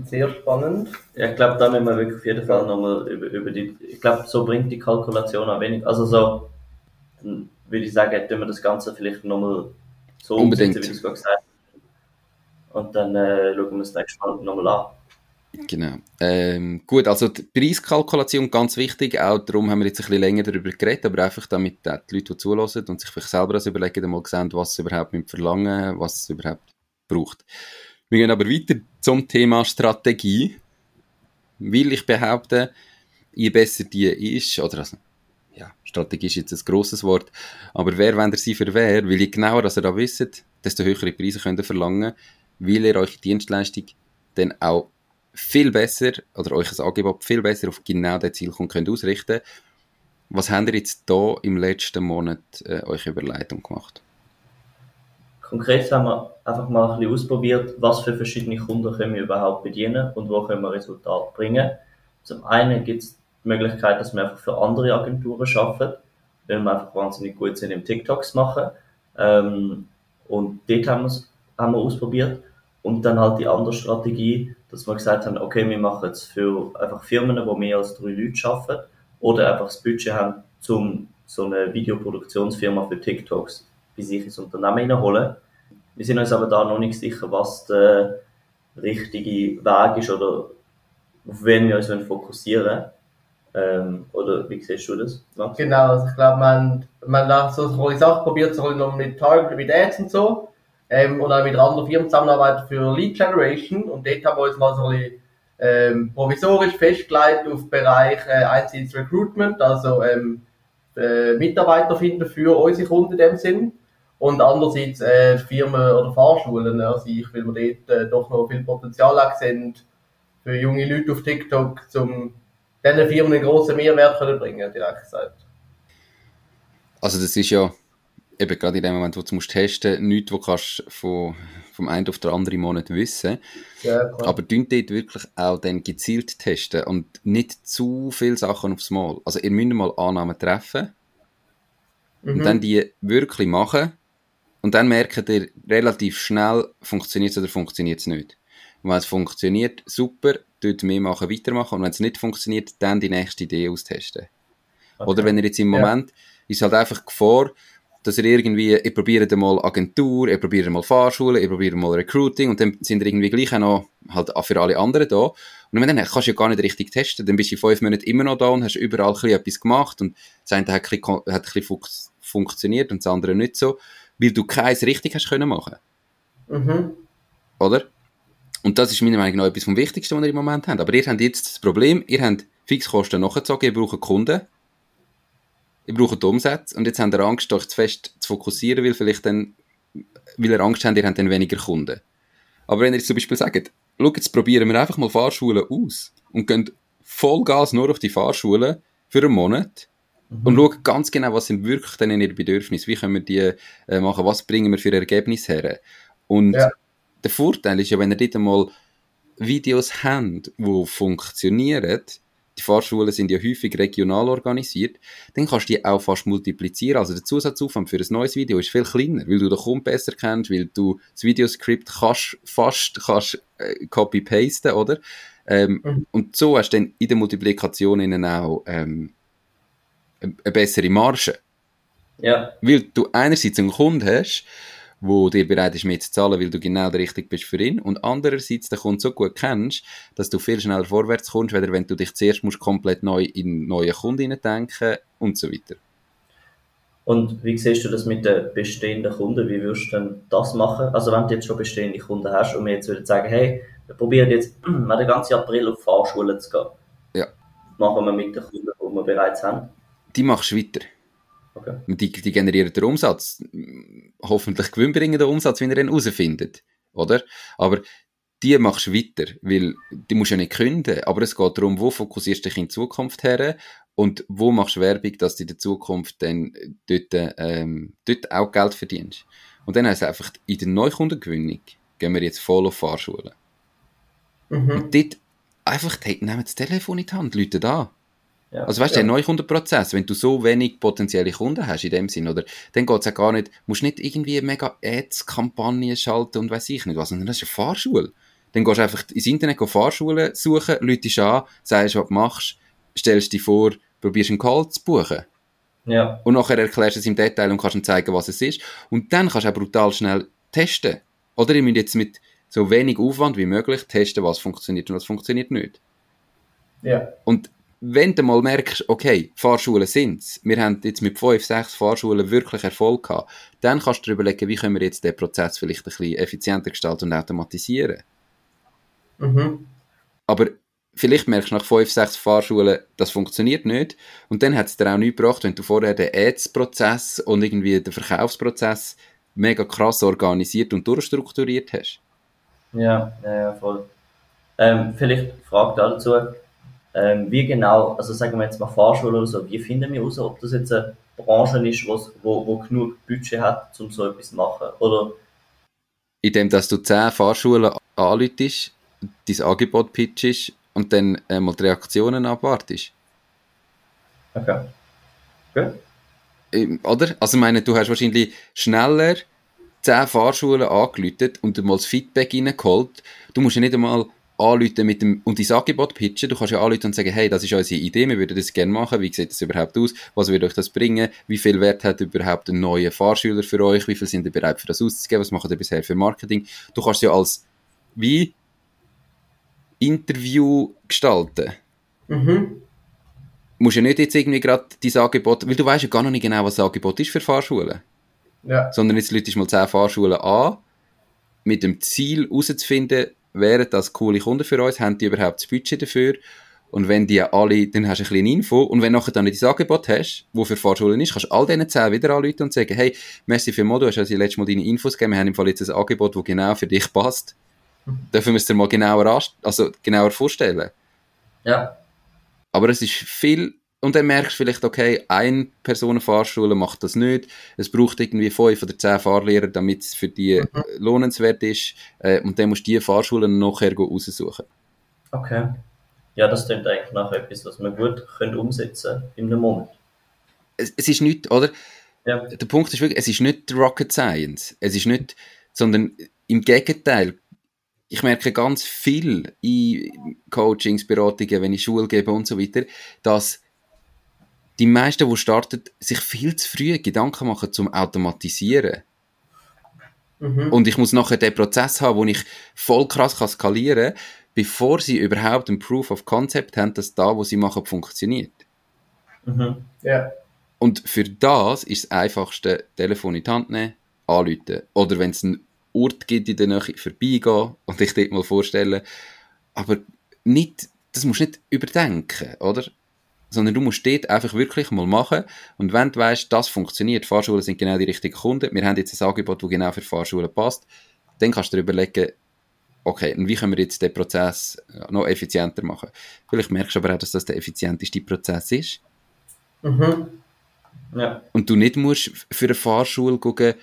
Sehr spannend. Ja, ich glaube, da müssen wir wirklich auf jeden Fall nochmal über, über die, ich glaube, so bringt die Kalkulation auch wenig, also so, dann würde ich sagen, tun wir das Ganze vielleicht nochmal so Unbedingt. umsetzen, wie du es gerade gesagt hast. Und dann äh, schauen wir uns das nächste Mal nochmal an. Genau. Ähm, gut, also die Preiskalkulation ganz wichtig, auch darum haben wir jetzt ein bisschen länger darüber geredet, aber einfach damit die Leute, die zulassen und sich vielleicht selber das überlegen, einmal sehen, was sie überhaupt mit verlangen, was es überhaupt braucht. Wir gehen aber weiter zum Thema Strategie, weil ich behaupte, je besser die ist, oder also, ja, Strategie ist jetzt ein grosses Wort, aber wer, wenn ihr sie für wer, weil je genauer dass ihr da wisst, desto höhere Preise könnt ihr verlangen, weil ihr euch Dienstleistung dann auch viel besser, oder euch ein Angebot viel besser auf genau den Zielkunden könnt ausrichten Was habt ihr jetzt da im letzten Monat äh, euch überlegt und gemacht? Konkret haben wir einfach mal ein bisschen ausprobiert, was für verschiedene Kunden können wir überhaupt bedienen und wo können wir Resultate bringen. Zum einen gibt es die Möglichkeit, dass wir einfach für andere Agenturen arbeiten, weil wir einfach wahnsinnig gut sind im TikToks machen. Ähm, und dort haben, haben wir ausprobiert. Und dann halt die andere Strategie, dass wir gesagt haben, okay, wir machen es für einfach Firmen, wo mehr als drei Leute arbeiten oder einfach das Budget haben, um so eine Videoproduktionsfirma für TikToks bei sich ins Unternehmen hineinholen. Wir sind uns aber da noch nicht sicher, was der richtige Weg ist oder auf wen wir uns fokussieren ähm, oder wie siehst du das? Max? Genau, also ich glaube, man, man hat so eine Sachen probiert, so mit Target, mit Ads und so ähm, und auch mit anderen Firmen zusammenarbeiten für Lead Generation. Und dort haben wir uns mal so ein bisschen ähm, provisorisch festgelegt auf den Bereich äh, Einzelnes Recruitment, also ähm, äh, Mitarbeiter finden für unsere Kunden in dem Sinn. Und andererseits äh, Firmen oder Fahrschulen an sich, weil wir dort äh, doch noch viel Potenzial sehen für junge Leute auf TikTok, um diesen Firmen einen grossen Mehrwert zu bringen, direkt gesagt. Also das ist ja eben gerade in dem Moment, wo du musst testen, nichts, wo kannst von, vom einen auf den anderen Monat wissen. Ja, Aber dünnt dort wirklich auch dann gezielt testen und nicht zu viele Sachen aufs Mal. Also ihr müsst mal Annahmen treffen mhm. und dann die wirklich machen und dann merkt ihr relativ schnell, funktioniert es oder funktioniert es nicht. Und wenn es funktioniert, super, dort mehr machen, weitermachen und wenn es nicht funktioniert, dann die nächste Idee austesten. Okay. Oder wenn ihr jetzt im Moment, ja. ist halt einfach Gefahr, dass ihr irgendwie, ihr probiert mal Agentur, ihr probiert mal Fahrschule, ihr probiert mal Recruiting und dann sind ihr irgendwie gleich auch noch halt für alle anderen da. Und dann kannst du ja gar nicht richtig testen, dann bist du in fünf Monaten immer noch da und hast überall ein etwas gemacht und das eine hat ein bisschen, hat ein bisschen funktioniert und das andere nicht so, weil du keins richtig hast können machen. Mhm. Oder? Und das ist meiner Meinung nach etwas vom Wichtigsten, was ihr im Moment habt. Aber ihr habt jetzt das Problem, ihr habt Fixkosten nachgezogen, ihr braucht Kunden ihr braucht Umsätze und jetzt habt ihr Angst, euch zu fest zu fokussieren, weil vielleicht dann, weil ihr Angst habt, ihr habt dann weniger Kunden. Aber wenn ihr jetzt zum Beispiel sagt, schau, jetzt probieren wir einfach mal Fahrschulen aus und gehen Vollgas nur auf die Fahrschulen für einen Monat mhm. und schauen ganz genau, was sind wirklich denn ihre Bedürfnisse, wie können wir die äh, machen, was bringen wir für Ergebnisse her. Und ja. der Vorteil ist ja, wenn ihr dort mal Videos habt, die funktionieren, die Fahrschulen sind ja häufig regional organisiert, dann kannst du die auch fast multiplizieren. Also der Zusatzaufwand für ein neues Video ist viel kleiner, weil du den Kunden besser kennst, weil du das Videoskript kannst, fast kannst, äh, copy-pasten, oder? Ähm, Mhm. Und so hast du dann in der Multiplikation innen auch ähm, eine eine bessere Marge. Ja, Weil du einerseits einen Kunden hast, wo dir bereit ist, mehr zu zahlen, weil du genau der Richtige bist für ihn, und andererseits den Kunden so gut kennst, dass du viel schneller vorwärts kommst, weder wenn du dich zuerst musst komplett neu in neue Kunden denken und so weiter. Und wie siehst du das mit den bestehenden Kunden? Wie würdest du denn das machen? Also wenn du jetzt schon bestehende Kunden hast und wir jetzt würden sagen, hey, wir probieren jetzt mal den ganzen April auf Fahrschule zu gehen. Ja. Machen wir mit den Kunden, die wir bereits haben. Die machst du weiter. Okay. Die, die generieren den Umsatz. Hoffentlich gewinnbringenden Umsatz, wenn ihr ihn herausfindet. Oder? Aber die machst du weiter, weil die musst du ja nicht künden. Aber es geht darum, wo fokussierst du dich in Zukunft her und wo machst du Werbung, dass du in der Zukunft dann dort, ähm, dort auch Geld verdienst. Und dann heisst es einfach, in der Neukundengewinnung gehen wir jetzt voll auf Fahrschulen. Mhm. Und dort einfach, hey, nehmen das Telefon in die Hand, Leute da. Ja. Also weißt du, Ja. der Neukundenprozess, wenn du so wenig potenzielle Kunden hast in dem Sinn, oder, dann geht's ja gar nicht, musst nicht irgendwie mega Ads-Kampagnen schalten und weiß ich nicht was, sondern das ist eine Fahrschule. Dann gehst du einfach ins Internet Fahrschulen suchen, läutest an, sagst, was du machst, stellst dich vor, probierst einen Call zu buchen. Ja, Und nachher erklärst du es im Detail und kannst ihm zeigen, was es ist. Und dann kannst du auch brutal schnell testen. Oder ihr müsst jetzt mit so wenig Aufwand wie möglich testen, was funktioniert und was funktioniert nicht. Ja. Und wenn du mal merkst, okay, Fahrschulen sind's, wir haben jetzt mit fünf, sechs Fahrschulen wirklich Erfolg gehabt, dann kannst du dir überlegen, wie können wir jetzt den Prozess vielleicht ein bisschen effizienter gestalten und automatisieren. Mhm. Aber vielleicht merkst du nach fünf, sechs Fahrschulen, das funktioniert nicht. Und dann hat es dir auch nichts gebracht, wenn du vorher den Ads-Prozess und irgendwie den Verkaufsprozess mega krass organisiert und durchstrukturiert hast. ja, ja, ja voll. Ähm, vielleicht Frage dazu, ähm, wie genau, also sagen wir jetzt mal Fahrschule oder so, wie finden wir heraus, ob das jetzt eine Branche ist, wo, wo genug Budget hat, um so etwas zu machen? Oder, Indem, dass du zehn Fahrschulen anläutest, dein Angebot pitchst und dann äh, mal die Reaktionen abwartest. okay. Gut. Ähm, Oder? Also ich meine, du hast wahrscheinlich schneller 10 Fahrschulen angelötet und mal das Feedback reingeholt. Du musst ja nicht einmal anrufen mit dem, und dein Angebot pitchen. Du kannst ja anrufen und sagen, hey, das ist unsere Idee, wir würden das gerne machen. Wie sieht das überhaupt aus? Was würde euch das bringen? Wie viel Wert hat überhaupt ein neuer Fahrschüler für euch? Wie viel sind ihr bereit für das auszugeben? Was macht ihr bisher für Marketing? Du kannst ja als, wie, Interview gestalten Mhm. musst ja nicht jetzt irgendwie gerade dein Angebot, weil du weißt ja gar noch nicht genau, was das Angebot ist für Fahrschulen. Ja. Sondern jetzt läutest du mal 10 Fahrschulen an, mit dem Ziel herauszufinden, wären das coole Kunden für uns, haben die überhaupt das Budget dafür? Und wenn die alle, dann hast du ein bisschen Info. Und wenn nachher dann nicht dein Angebot hast, wo für Fahrschulen ist, kannst du all diesen 10 wieder anrufen und sagen, hey, merci für du hast uns ja letztes Mal deine Infos gegeben, wir haben im Fall jetzt ein Angebot, das genau für dich passt. Dürfen wir es dir mal genauer, also genauer vorstellen? Ja, Aber es ist viel, und dann merkst du vielleicht, okay, eine Personenfahrschule macht das nicht. Es braucht irgendwie fünf oder zehn Fahrlehrer, damit es für die Mhm. lohnenswert ist. Äh, und dann musst du die Fahrschulen nachher raussuchen. okay. Ja, das klingt eigentlich nach etwas, was wir gut können umsetzen in einem Monat. Es, es ist nicht, oder? Ja, Der Punkt ist wirklich, es ist nicht Rocket Science. Es ist nicht, sondern im Gegenteil. Ich merke ganz viel in Coachings, Beratungen, wenn ich Schule gebe und so weiter, dass die meisten, die starten, sich viel zu früh Gedanken machen zum Automatisieren. Mhm. Und ich muss nachher den Prozess haben, wo ich voll krass kann skalieren kann, bevor sie überhaupt ein Proof of Concept haben, dass da, wo sie machen, funktioniert. mhm. Ja. Und für das ist das einfachste, Telefon in die Hand nehmen, anrufen. Oder wenn es einen Ort gibt in der Nähe, vorbeigehen und dich dort mal vorstellen. Aber nicht, das musst du nicht überdenken, oder? Sondern du musst dort einfach wirklich mal machen. Und wenn du weißt, das funktioniert, Fahrschulen sind genau die richtigen Kunden, wir haben jetzt ein Angebot, das genau für Fahrschulen passt, dann kannst du dir überlegen, okay, und wie können wir jetzt den Prozess noch effizienter machen? Vielleicht merkst du aber auch, dass das der effizienteste Prozess ist. Mhm. ja, Und du nicht musst für eine Fahrschule gucken,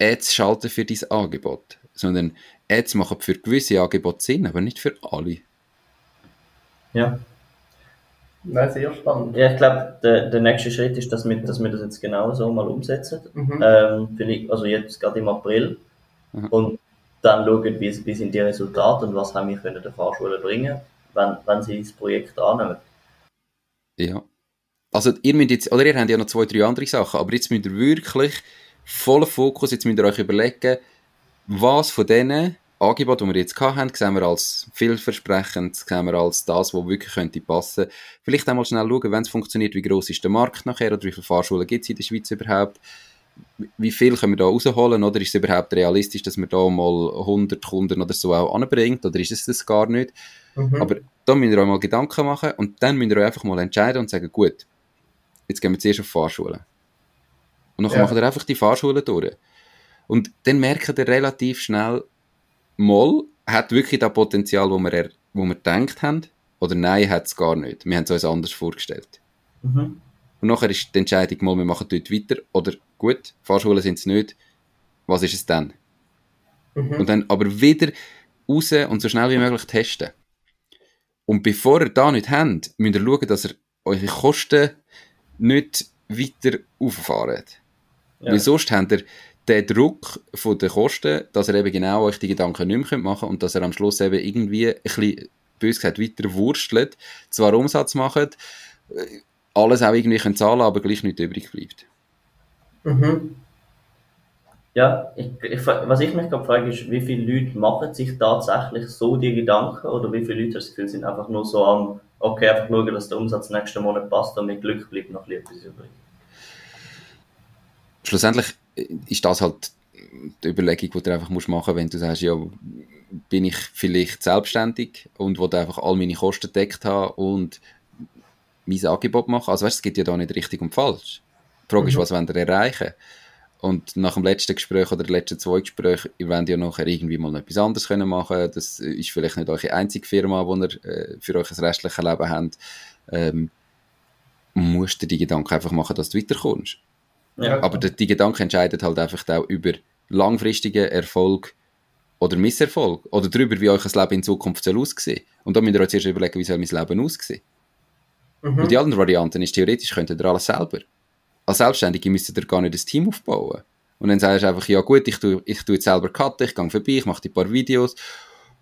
Ads schalten für dein Angebot. Sondern Ads machen für gewisse Angebote Sinn, aber nicht für alle. ja. Nein, sehr spannend. Ja, ich glaube, der, der nächste Schritt ist, dass wir, dass wir das jetzt genau so mal umsetzen. Mhm. Ähm, vielleicht, also jetzt gerade im April. Mhm. Und dann schauen, wie, wie sind die Resultate und was haben wir können der Fahrschule bringen. wenn, wenn sie das Projekt annehmen. Ja. Also ihr müsst jetzt, oder ihr habt ja noch zwei, drei andere Sachen, aber jetzt müsst ihr wirklich vollen Fokus, jetzt müsst ihr euch überlegen, was von denen Angeboten, die wir jetzt hatten, sehen wir als vielversprechend, sehen wir als das, was wirklich könnte passen. Vielleicht einmal schnell schauen, wenn es funktioniert, wie groß ist der Markt nachher oder wie viele Fahrschulen gibt es in der Schweiz überhaupt. Wie viel können wir da rausholen oder ist es überhaupt realistisch, dass man da mal 100 Kunden oder so auch anbringt oder ist es das gar nicht? Mhm. Aber da müsst ihr euch mal Gedanken machen und dann müsst ihr euch einfach mal entscheiden und sagen, gut, jetzt gehen wir zuerst auf Fahrschulen. Und dann ja. machen wir einfach die Fahrschulen durch. Und dann merken ihr relativ schnell, mal, hat wirklich das Potenzial, wo wir, wo wir gedacht haben, oder nein, hat es gar nicht. Wir haben es uns anders vorgestellt. Mhm. Und nachher ist die Entscheidung mal, wir machen dort weiter, oder gut, Fahrschulen sind es nicht, was ist es dann? Mhm. Und dann aber wieder raus und so schnell wie möglich testen. Und bevor ihr da nicht habt, müsst ihr schauen, dass ihr eure Kosten nicht weiter auffahrt. Ja. Weil sonst habt ihr den Druck von den Kosten, dass ihr eben genau euch die Gedanken nicht mehr machen könnt und dass ihr am Schluss eben irgendwie ein bisschen, bös gesagt, weiter wurstelt, zwar Umsatz macht, äh, alles auch irgendwie können zahlen, aber gleich nicht übrig bleibt. Mhm. Ja, ich, ich, was ich mich gerade frage, ist, wie viele Leute machen sich tatsächlich so die Gedanken oder wie viele Leute das Gefühl sind einfach nur so am, okay, einfach schauen, dass der Umsatz nächsten Monat passt und mit Glück bleibt noch etwas übrig. Schlussendlich ist das halt die Überlegung, die du einfach machen musst, wenn du sagst, ja, bin ich vielleicht selbstständig und will einfach all meine Kosten deckt haben und mein Angebot machen. Also weißt, es gibt ja da nicht richtig und falsch. Die Frage mhm. ist, was wollt ihr erreichen? Und nach dem letzten Gespräch oder den letzten zwei Gesprächen, ihr wollt ja nachher irgendwie mal etwas anderes können machen. Das ist vielleicht nicht eure einzige Firma, die ihr äh, für euch ein restliches Leben habt. Ähm, musst du die Gedanken einfach machen, dass du weiterkommst. Ja. Aber die, die Gedanken entscheiden halt einfach auch über langfristigen Erfolg oder Misserfolg oder darüber, wie euch das Leben in Zukunft soll aussehen Und da müsst ihr euch zuerst überlegen, wie soll mein Leben aussehen. Mhm. Und die anderen Varianten ist theoretisch, könntet ihr alles selber. Als Selbstständige müsstet ihr gar nicht ein Team aufbauen. Und dann sagst du einfach, ja gut, ich tue, ich tue jetzt selber cutten, ich gehe vorbei, ich mache ein paar Videos.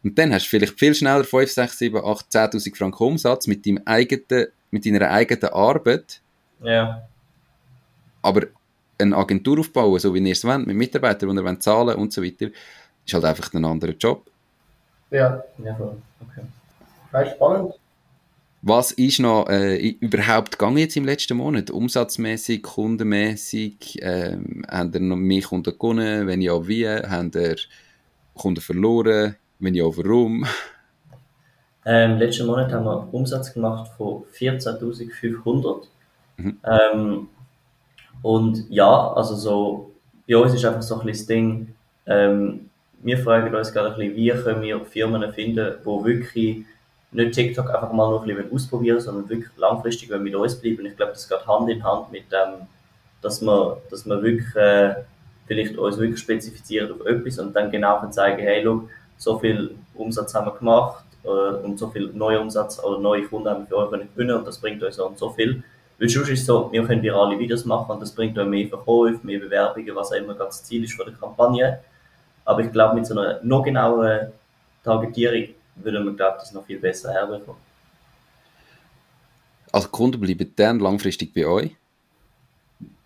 Und dann hast du vielleicht viel schneller 5, 6, 7, 8, 10'000 Franken Umsatz mit, deinem eigenen, mit deiner eigenen Arbeit. Ja. Aber eine Agentur aufbauen, so wie ihr es wollt, mit Mitarbeitern, die ihr zahlen und so weiter, ist halt einfach ein anderer Job. Ja, ja, okay. Das ist spannend. Was ist noch äh, überhaupt gegangen jetzt im letzten Monat? Umsatzmäßig, kundenmäßig? Ähm, haben ihr noch mehr Kunden gewonnen? Wenn ja, wie? Haben ihr Kunden verloren? Wenn ja, warum? Ähm, letzten Monat haben wir Umsatz gemacht von 14.500. Mhm. Ähm, und ja, also so, bei uns ist einfach so ein bisschen das Ding, ähm, wir fragen uns gerade ein bisschen, wie können wir Firmen finden, die wirklich nicht TikTok einfach mal nur ein bisschen ausprobieren, sondern wirklich langfristig mit uns bleiben. Ich glaube, das geht Hand in Hand mit dem, dass man, dass man wirklich äh, vielleicht uns wirklich spezifiziert auf etwas und dann genau kann zeigen, hey, look, so viel Umsatz haben wir gemacht äh, und so viel neuer Umsatz oder neue Kunden haben wir für euch gewinnen und das bringt uns so und so viel. Weil sonst ist es so, wir können virale Videos machen und das bringt dann mehr Verkäufe, mehr Bewerbungen, was auch immer das Ziel ist von der Kampagne. Aber ich glaube, mit so einer noch genaueren Targetierung würde man, glaube das noch viel besser herbekommen. Also Kunden bleiben dann langfristig bei euch,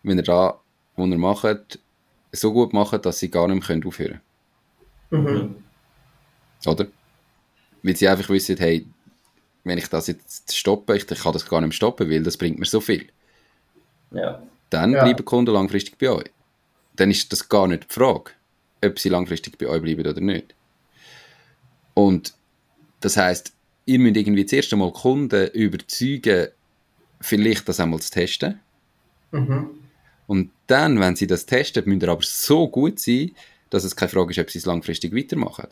wenn ihr da, was ihr macht, so gut macht, dass sie gar nicht mehr aufhören können. Mhm. Oder? Weil sie einfach wissen, hey, wenn ich das jetzt stoppe, ich, ich kann das gar nicht mehr stoppen, weil das bringt mir so viel. Ja. Dann ja. bleiben Kunden langfristig bei euch. Dann ist das gar nicht die Frage, ob sie langfristig bei euch bleiben oder nicht. Und das heißt, ihr müsst irgendwie zuerst einmal Kunden überzeugen, vielleicht das einmal zu testen. Mhm. Und dann, wenn sie das testen, müsst ihr aber so gut sein, dass es keine Frage ist, ob sie es langfristig weitermachen.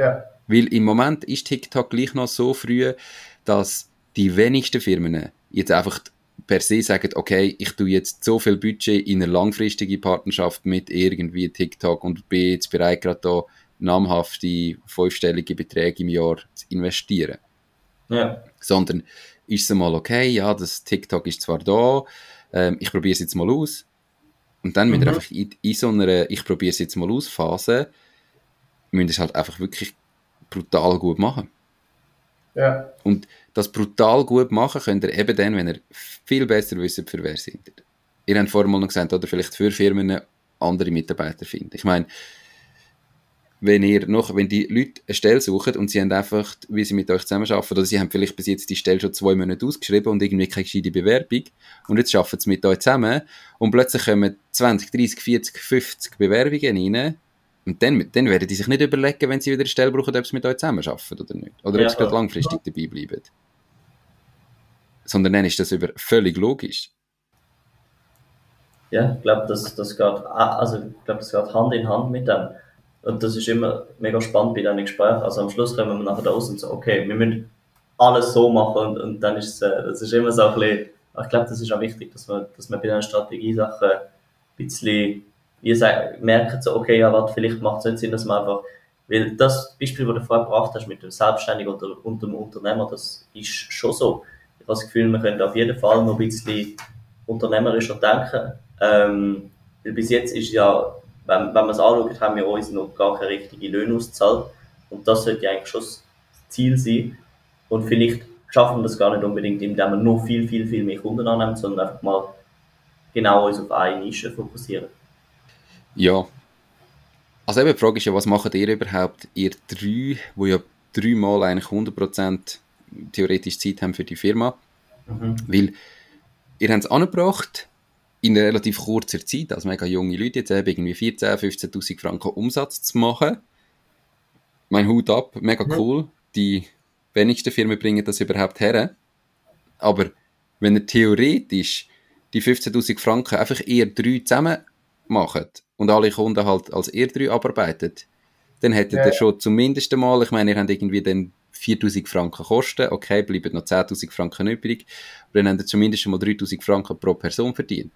Ja. Weil im Moment ist TikTok gleich noch so früh, dass die wenigsten Firmen jetzt einfach per se sagen, okay, ich tue jetzt so viel Budget in eine langfristige Partnerschaft mit irgendwie TikTok und bin jetzt bereit, gerade da namhafte fünfstellige Beträge im Jahr zu investieren. Ja. Sondern ist es mal okay, ja, das TikTok ist zwar da, ähm, ich probiere es jetzt mal aus. Und dann mhm. ihr einfach in, in so einer Ich probiere es jetzt mal aus Phase, müsst ihr es halt einfach wirklich brutal gut machen. Ja. Und das brutal gut machen könnt ihr eben dann, wenn ihr viel besser wisst, für wer sind ihr. Ihr habt vorhin mal noch gesagt, oder vielleicht für Firmen andere Mitarbeiter finden. Ich meine, wenn ihr noch, wenn die Leute eine Stelle suchen und sie haben einfach, wie sie mit euch zusammenarbeiten, oder sie haben vielleicht bis jetzt die Stelle schon zwei Monate ausgeschrieben und irgendwie keine gescheite Bewerbung und jetzt arbeiten sie mit euch zusammen und plötzlich kommen 20, 30, 40, 50 Bewerbungen rein und dann, dann werden die sich nicht überlegen, wenn sie wieder eine Stelle brauchen, ob sie mit euch zusammenarbeiten oder nicht. Oder Ja, ob sie gerade langfristig dabei bleiben. Sondern dann ist das über völlig logisch. Ja, ich glaube, das, das geht, also, ich glaube, das geht Hand in Hand mit dem. Und das ist immer mega spannend bei diesen Gesprächen. Also am Schluss kommen wir nachher da raus und so, okay, wir müssen alles so machen und, und dann ist es, äh, das ist immer so ein bisschen, ich glaube, das ist auch wichtig, dass man, dass man bei diesen Strategiesachen ein bisschen, gesagt, merkt so, okay, ja, warte, vielleicht macht es nicht Sinn, dass man einfach, weil das Beispiel, das du vorher gebracht hast mit dem Selbstständigen und, und dem Unternehmer, das ist schon so. Ich habe das Gefühl, wir können auf jeden Fall noch ein bisschen unternehmerischer denken. Ähm, weil bis jetzt ist ja, wenn, wenn man es anschaut, haben wir uns noch gar keine richtigen Löhne ausgezahlt. Und das sollte ja eigentlich schon das Ziel sein. Und vielleicht schaffen wir das gar nicht unbedingt, indem wir noch viel, viel, viel mehr Kunden annehmen, sondern einfach mal genau uns auf eine Nische fokussieren. Ja. Also eben, die Frage ist ja, was macht ihr überhaupt, ihr drei, wo ja dreimal eigentlich 100% theoretisch Zeit haben für die Firma? Weil ihr habt es angebracht, in einer relativ kurzer Zeit, als mega junge Leute, jetzt eben irgendwie 14.000, 15.000 Franken Umsatz zu machen. Mein Hut ab, mega cool. Die wenigsten Firmen bringen das überhaupt her. Aber wenn ihr theoretisch die 15.000 Franken einfach eher drei zusammen macht und alle Kunden halt als ihr drei abarbeitet, dann hättet Ja. ihr schon zumindest einmal, ich meine, ihr habt irgendwie dann 4.000 Franken Kosten, okay, bleiben noch 10.000 Franken übrig, aber dann habt ihr zumindest schon mal 3.000 Franken pro Person verdient.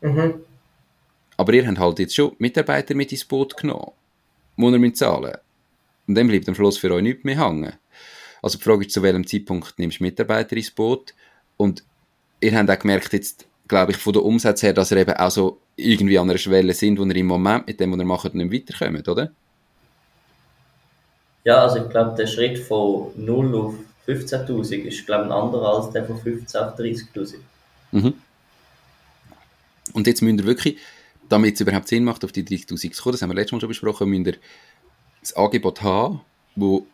Mhm. Aber ihr habt halt jetzt schon Mitarbeiter mit ins Boot genommen, die ihr müsst zahlen Und dann bleibt am Schluss für euch nichts mehr hängen. Also die Frage ist, zu welchem Zeitpunkt nimmst du Mitarbeiter ins Boot? Und ihr habt auch gemerkt, jetzt, glaube ich, von der Umsatz her, dass ihr eben auch so irgendwie an einer Schwelle sind, wo ihr im Moment mit dem, was ihr macht, nicht weiterkommt, oder? Ja, also ich glaube, der Schritt von 0 auf 15.000 ist, glaube ich, ein anderer als der von 15 auf 30.000. Mhm. Und jetzt müsst ihr wirklich, damit es überhaupt Sinn macht, auf die 30.000 zu kommen, das haben wir letztes Mal schon besprochen, müsst ihr das Angebot haben, wo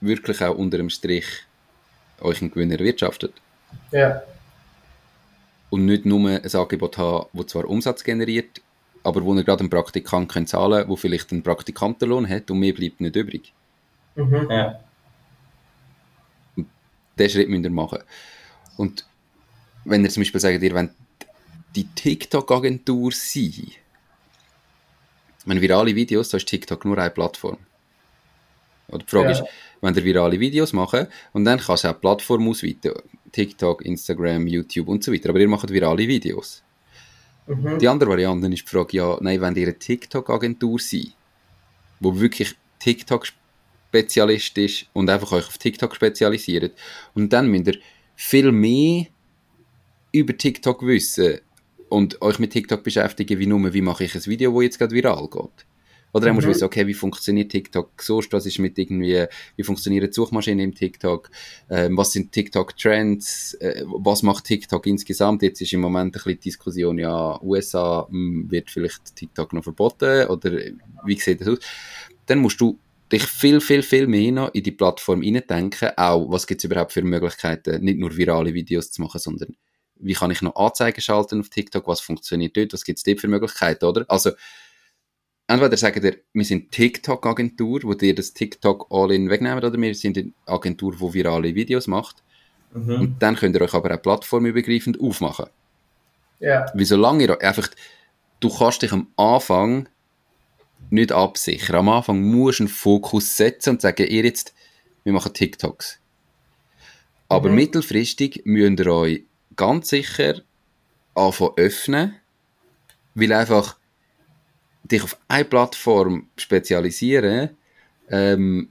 wirklich auch unter dem Strich euch einen Gewinn erwirtschaftet. Ja. Und nicht nur ein Angebot haben, das zwar Umsatz generiert, aber wo ihr gerade einen Praktikant könnt zahlen könnt, der vielleicht einen Praktikantenlohn hat und mehr bleibt nicht übrig. Mhm. Ja. diesen Schritt müsst ihr machen. Und wenn ihr zum Beispiel sagt, ihr wollt die TikTok-Agentur sein, meine, virale Videos, da ist TikTok nur eine Plattform. Oder die Frage Ja. ist, wenn ihr virale Videos machen und dann kannst du auch die Plattform ausweiten. TikTok, Instagram, YouTube und so weiter. Aber ihr macht virale Videos. Mhm. Die andere Variante ist die Frage, ja, nein, wenn ihr eine TikTok-Agentur seid, wo wirklich TikTok-Spezialist ist und einfach euch auf TikTok spezialisiert, und dann müsst ihr viel mehr über TikTok wissen und euch mit TikTok beschäftigen, wie nur, wie mache ich ein Video, wo jetzt gerade viral geht. Oder dann musst du Mhm. wissen, okay, wie funktioniert TikTok sonst, was ist mit irgendwie, wie funktionieren die Suchmaschinen im TikTok, ähm, was sind TikTok-Trends, äh, was macht TikTok insgesamt? Jetzt ist im Moment ein bisschen die Diskussion, ja, USA mh, wird vielleicht TikTok noch verboten oder wie sieht das aus? Dann musst du dich viel, viel, viel mehr noch in die Plattform hineindenken, auch was gibt es überhaupt für Möglichkeiten, nicht nur virale Videos zu machen, sondern wie kann ich noch Anzeigen schalten auf TikTok, was funktioniert dort, was gibt es dort für Möglichkeiten, oder? Also, entweder sagt ihr, wir sind TikTok-Agentur, wo dir das TikTok all-in wegnehmen, oder wir sind eine Agentur, die virale Videos macht. Mhm. Und dann könnt ihr euch aber auch plattformübergreifend aufmachen. Ja. Weil solange ihr einfach, du kannst dich am Anfang nicht absichern. Am Anfang musst du einen Fokus setzen und sagen, ihr jetzt, wir machen TikToks. Aber Mhm. mittelfristig müsst ihr euch ganz sicher anfangen öffnen, weil einfach dich auf eine Plattform spezialisieren, ähm,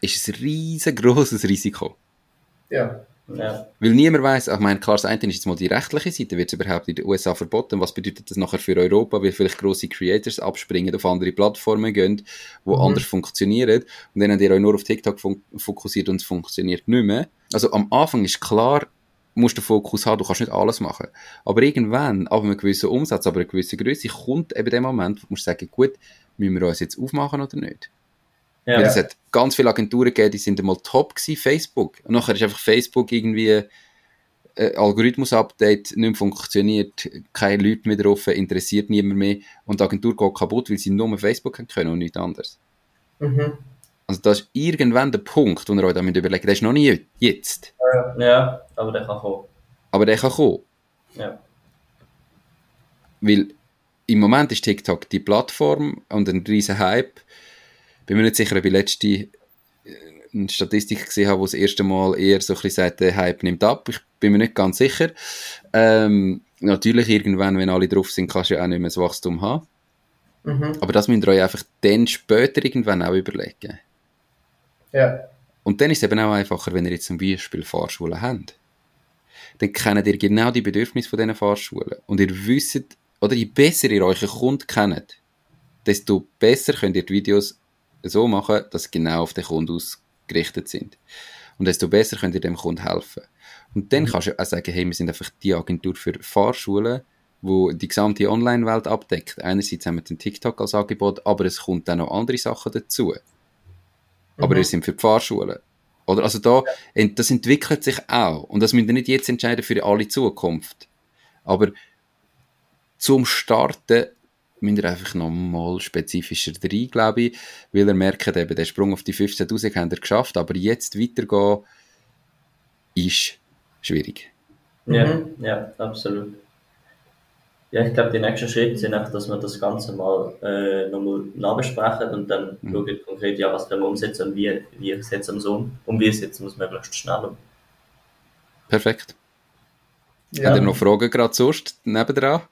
ist ein riesengroßes Risiko. Ja. Ja. Weil niemand weiß, ich meine, klar, das eine ist jetzt mal die rechtliche Seite, wird es überhaupt in den USA verboten? Was bedeutet das nachher für Europa, weil vielleicht grosse Creators abspringen, auf andere Plattformen gehen, die Mhm. anders funktionieren und dann habt ihr euch nur auf TikTok fokussiert und es funktioniert nicht mehr. Also am Anfang ist klar, musst du Fokus haben, du kannst nicht alles machen. Aber irgendwann, ab einem gewissen Umsatz, aber einer gewissen Größe, kommt eben der Moment, wo du sagen, gut, müssen wir uns jetzt aufmachen oder nicht? Ja. Weil es hat ganz viele Agenturen gegeben, die sind einmal top gewesen, Facebook. Und nachher ist einfach Facebook irgendwie äh, Algorithmus-Update nicht mehr funktioniert, keine Leute mehr drauf, interessiert niemand mehr und die Agentur geht kaputt, weil sie nur Facebook können und nichts anderes. Mhm. Also das ist irgendwann der Punkt, wo ihr euch damit überlegt, der ist noch nicht jetzt, ja, aber der kann kommen. aber der kann kommen. Ja. Weil im Moment ist TikTok die Plattform und ein riesen Hype. Bin mir nicht sicher, ob ich letzte äh, eine Statistik gesehen habe, wo das erste Mal eher so ein bisschen sagt, der Hype nimmt ab. Ich bin mir nicht ganz sicher. Ähm, natürlich, irgendwann, wenn alle drauf sind, kannst du ja auch nicht mehr das Wachstum haben. Mhm. Aber das müsst ihr euch einfach dann später irgendwann auch überlegen. Ja. Und dann ist es eben auch einfacher, wenn ihr jetzt zum Beispiel Fahrschulen habt. Dann kennt ihr genau die Bedürfnisse von diesen Fahrschulen. Und ihr wisst, oder je besser ihr euren Kunden kennt, desto besser könnt ihr die Videos so machen, dass sie genau auf den Kunden ausgerichtet sind. Und desto besser könnt ihr dem Kunden helfen. Und dann kannst du auch sagen, hey, wir sind einfach die Agentur für Fahrschulen, wo die gesamte Online-Welt abdeckt. Einerseits haben wir den TikTok als Angebot, aber es kommt dann noch andere Sachen dazu. Aber Mhm. wir sind für die Fahrschulen. Oder? Also da, das entwickelt sich auch. Und das müsst ihr nicht jetzt entscheiden für alle Zukunft. Aber zum Starten müsst ihr einfach nochmal spezifischer rein, glaube ich, weil ihr merkt eben, den Sprung auf die 15'000 habt ihr geschafft, aber jetzt weitergehen ist schwierig. Ja, Mhm. ja, absolut. Ja, ich glaube, die nächsten Schritte sind einfach, dass wir das Ganze mal äh, nochmal nachbesprechen und dann Mhm. schauen konkret, ja, was können wir umsetzen und wie, wie setzen wir es um. Und wie setzen wir es möglichst schnell um. Perfekt. ja. Habt ihr noch Fragen gerade sonst nebendran?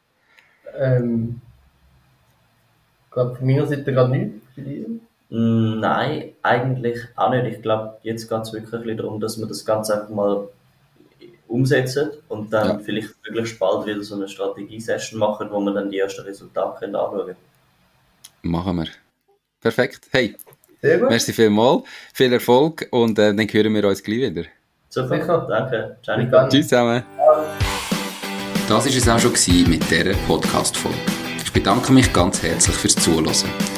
Ähm, ich glaube, von meiner Seite gerade nichts. Mm, Nein, eigentlich auch nicht. Ich glaube, jetzt geht es wirklich ein bisschen darum, dass wir das Ganze einfach mal umsetzen und dann Ja. vielleicht möglichst bald wieder so eine Strategie-Session machen, wo wir dann die ersten Resultate können anschauen können. Machen wir. Perfekt. Hey, Sehr gut. merci vielmals. Viel Erfolg und äh, dann hören wir uns gleich wieder. Super, danke. Ciao. Tschüss zusammen. Das war es auch schon gewesen mit dieser Podcast-Folge. Ich bedanke mich ganz herzlich fürs Zuhören.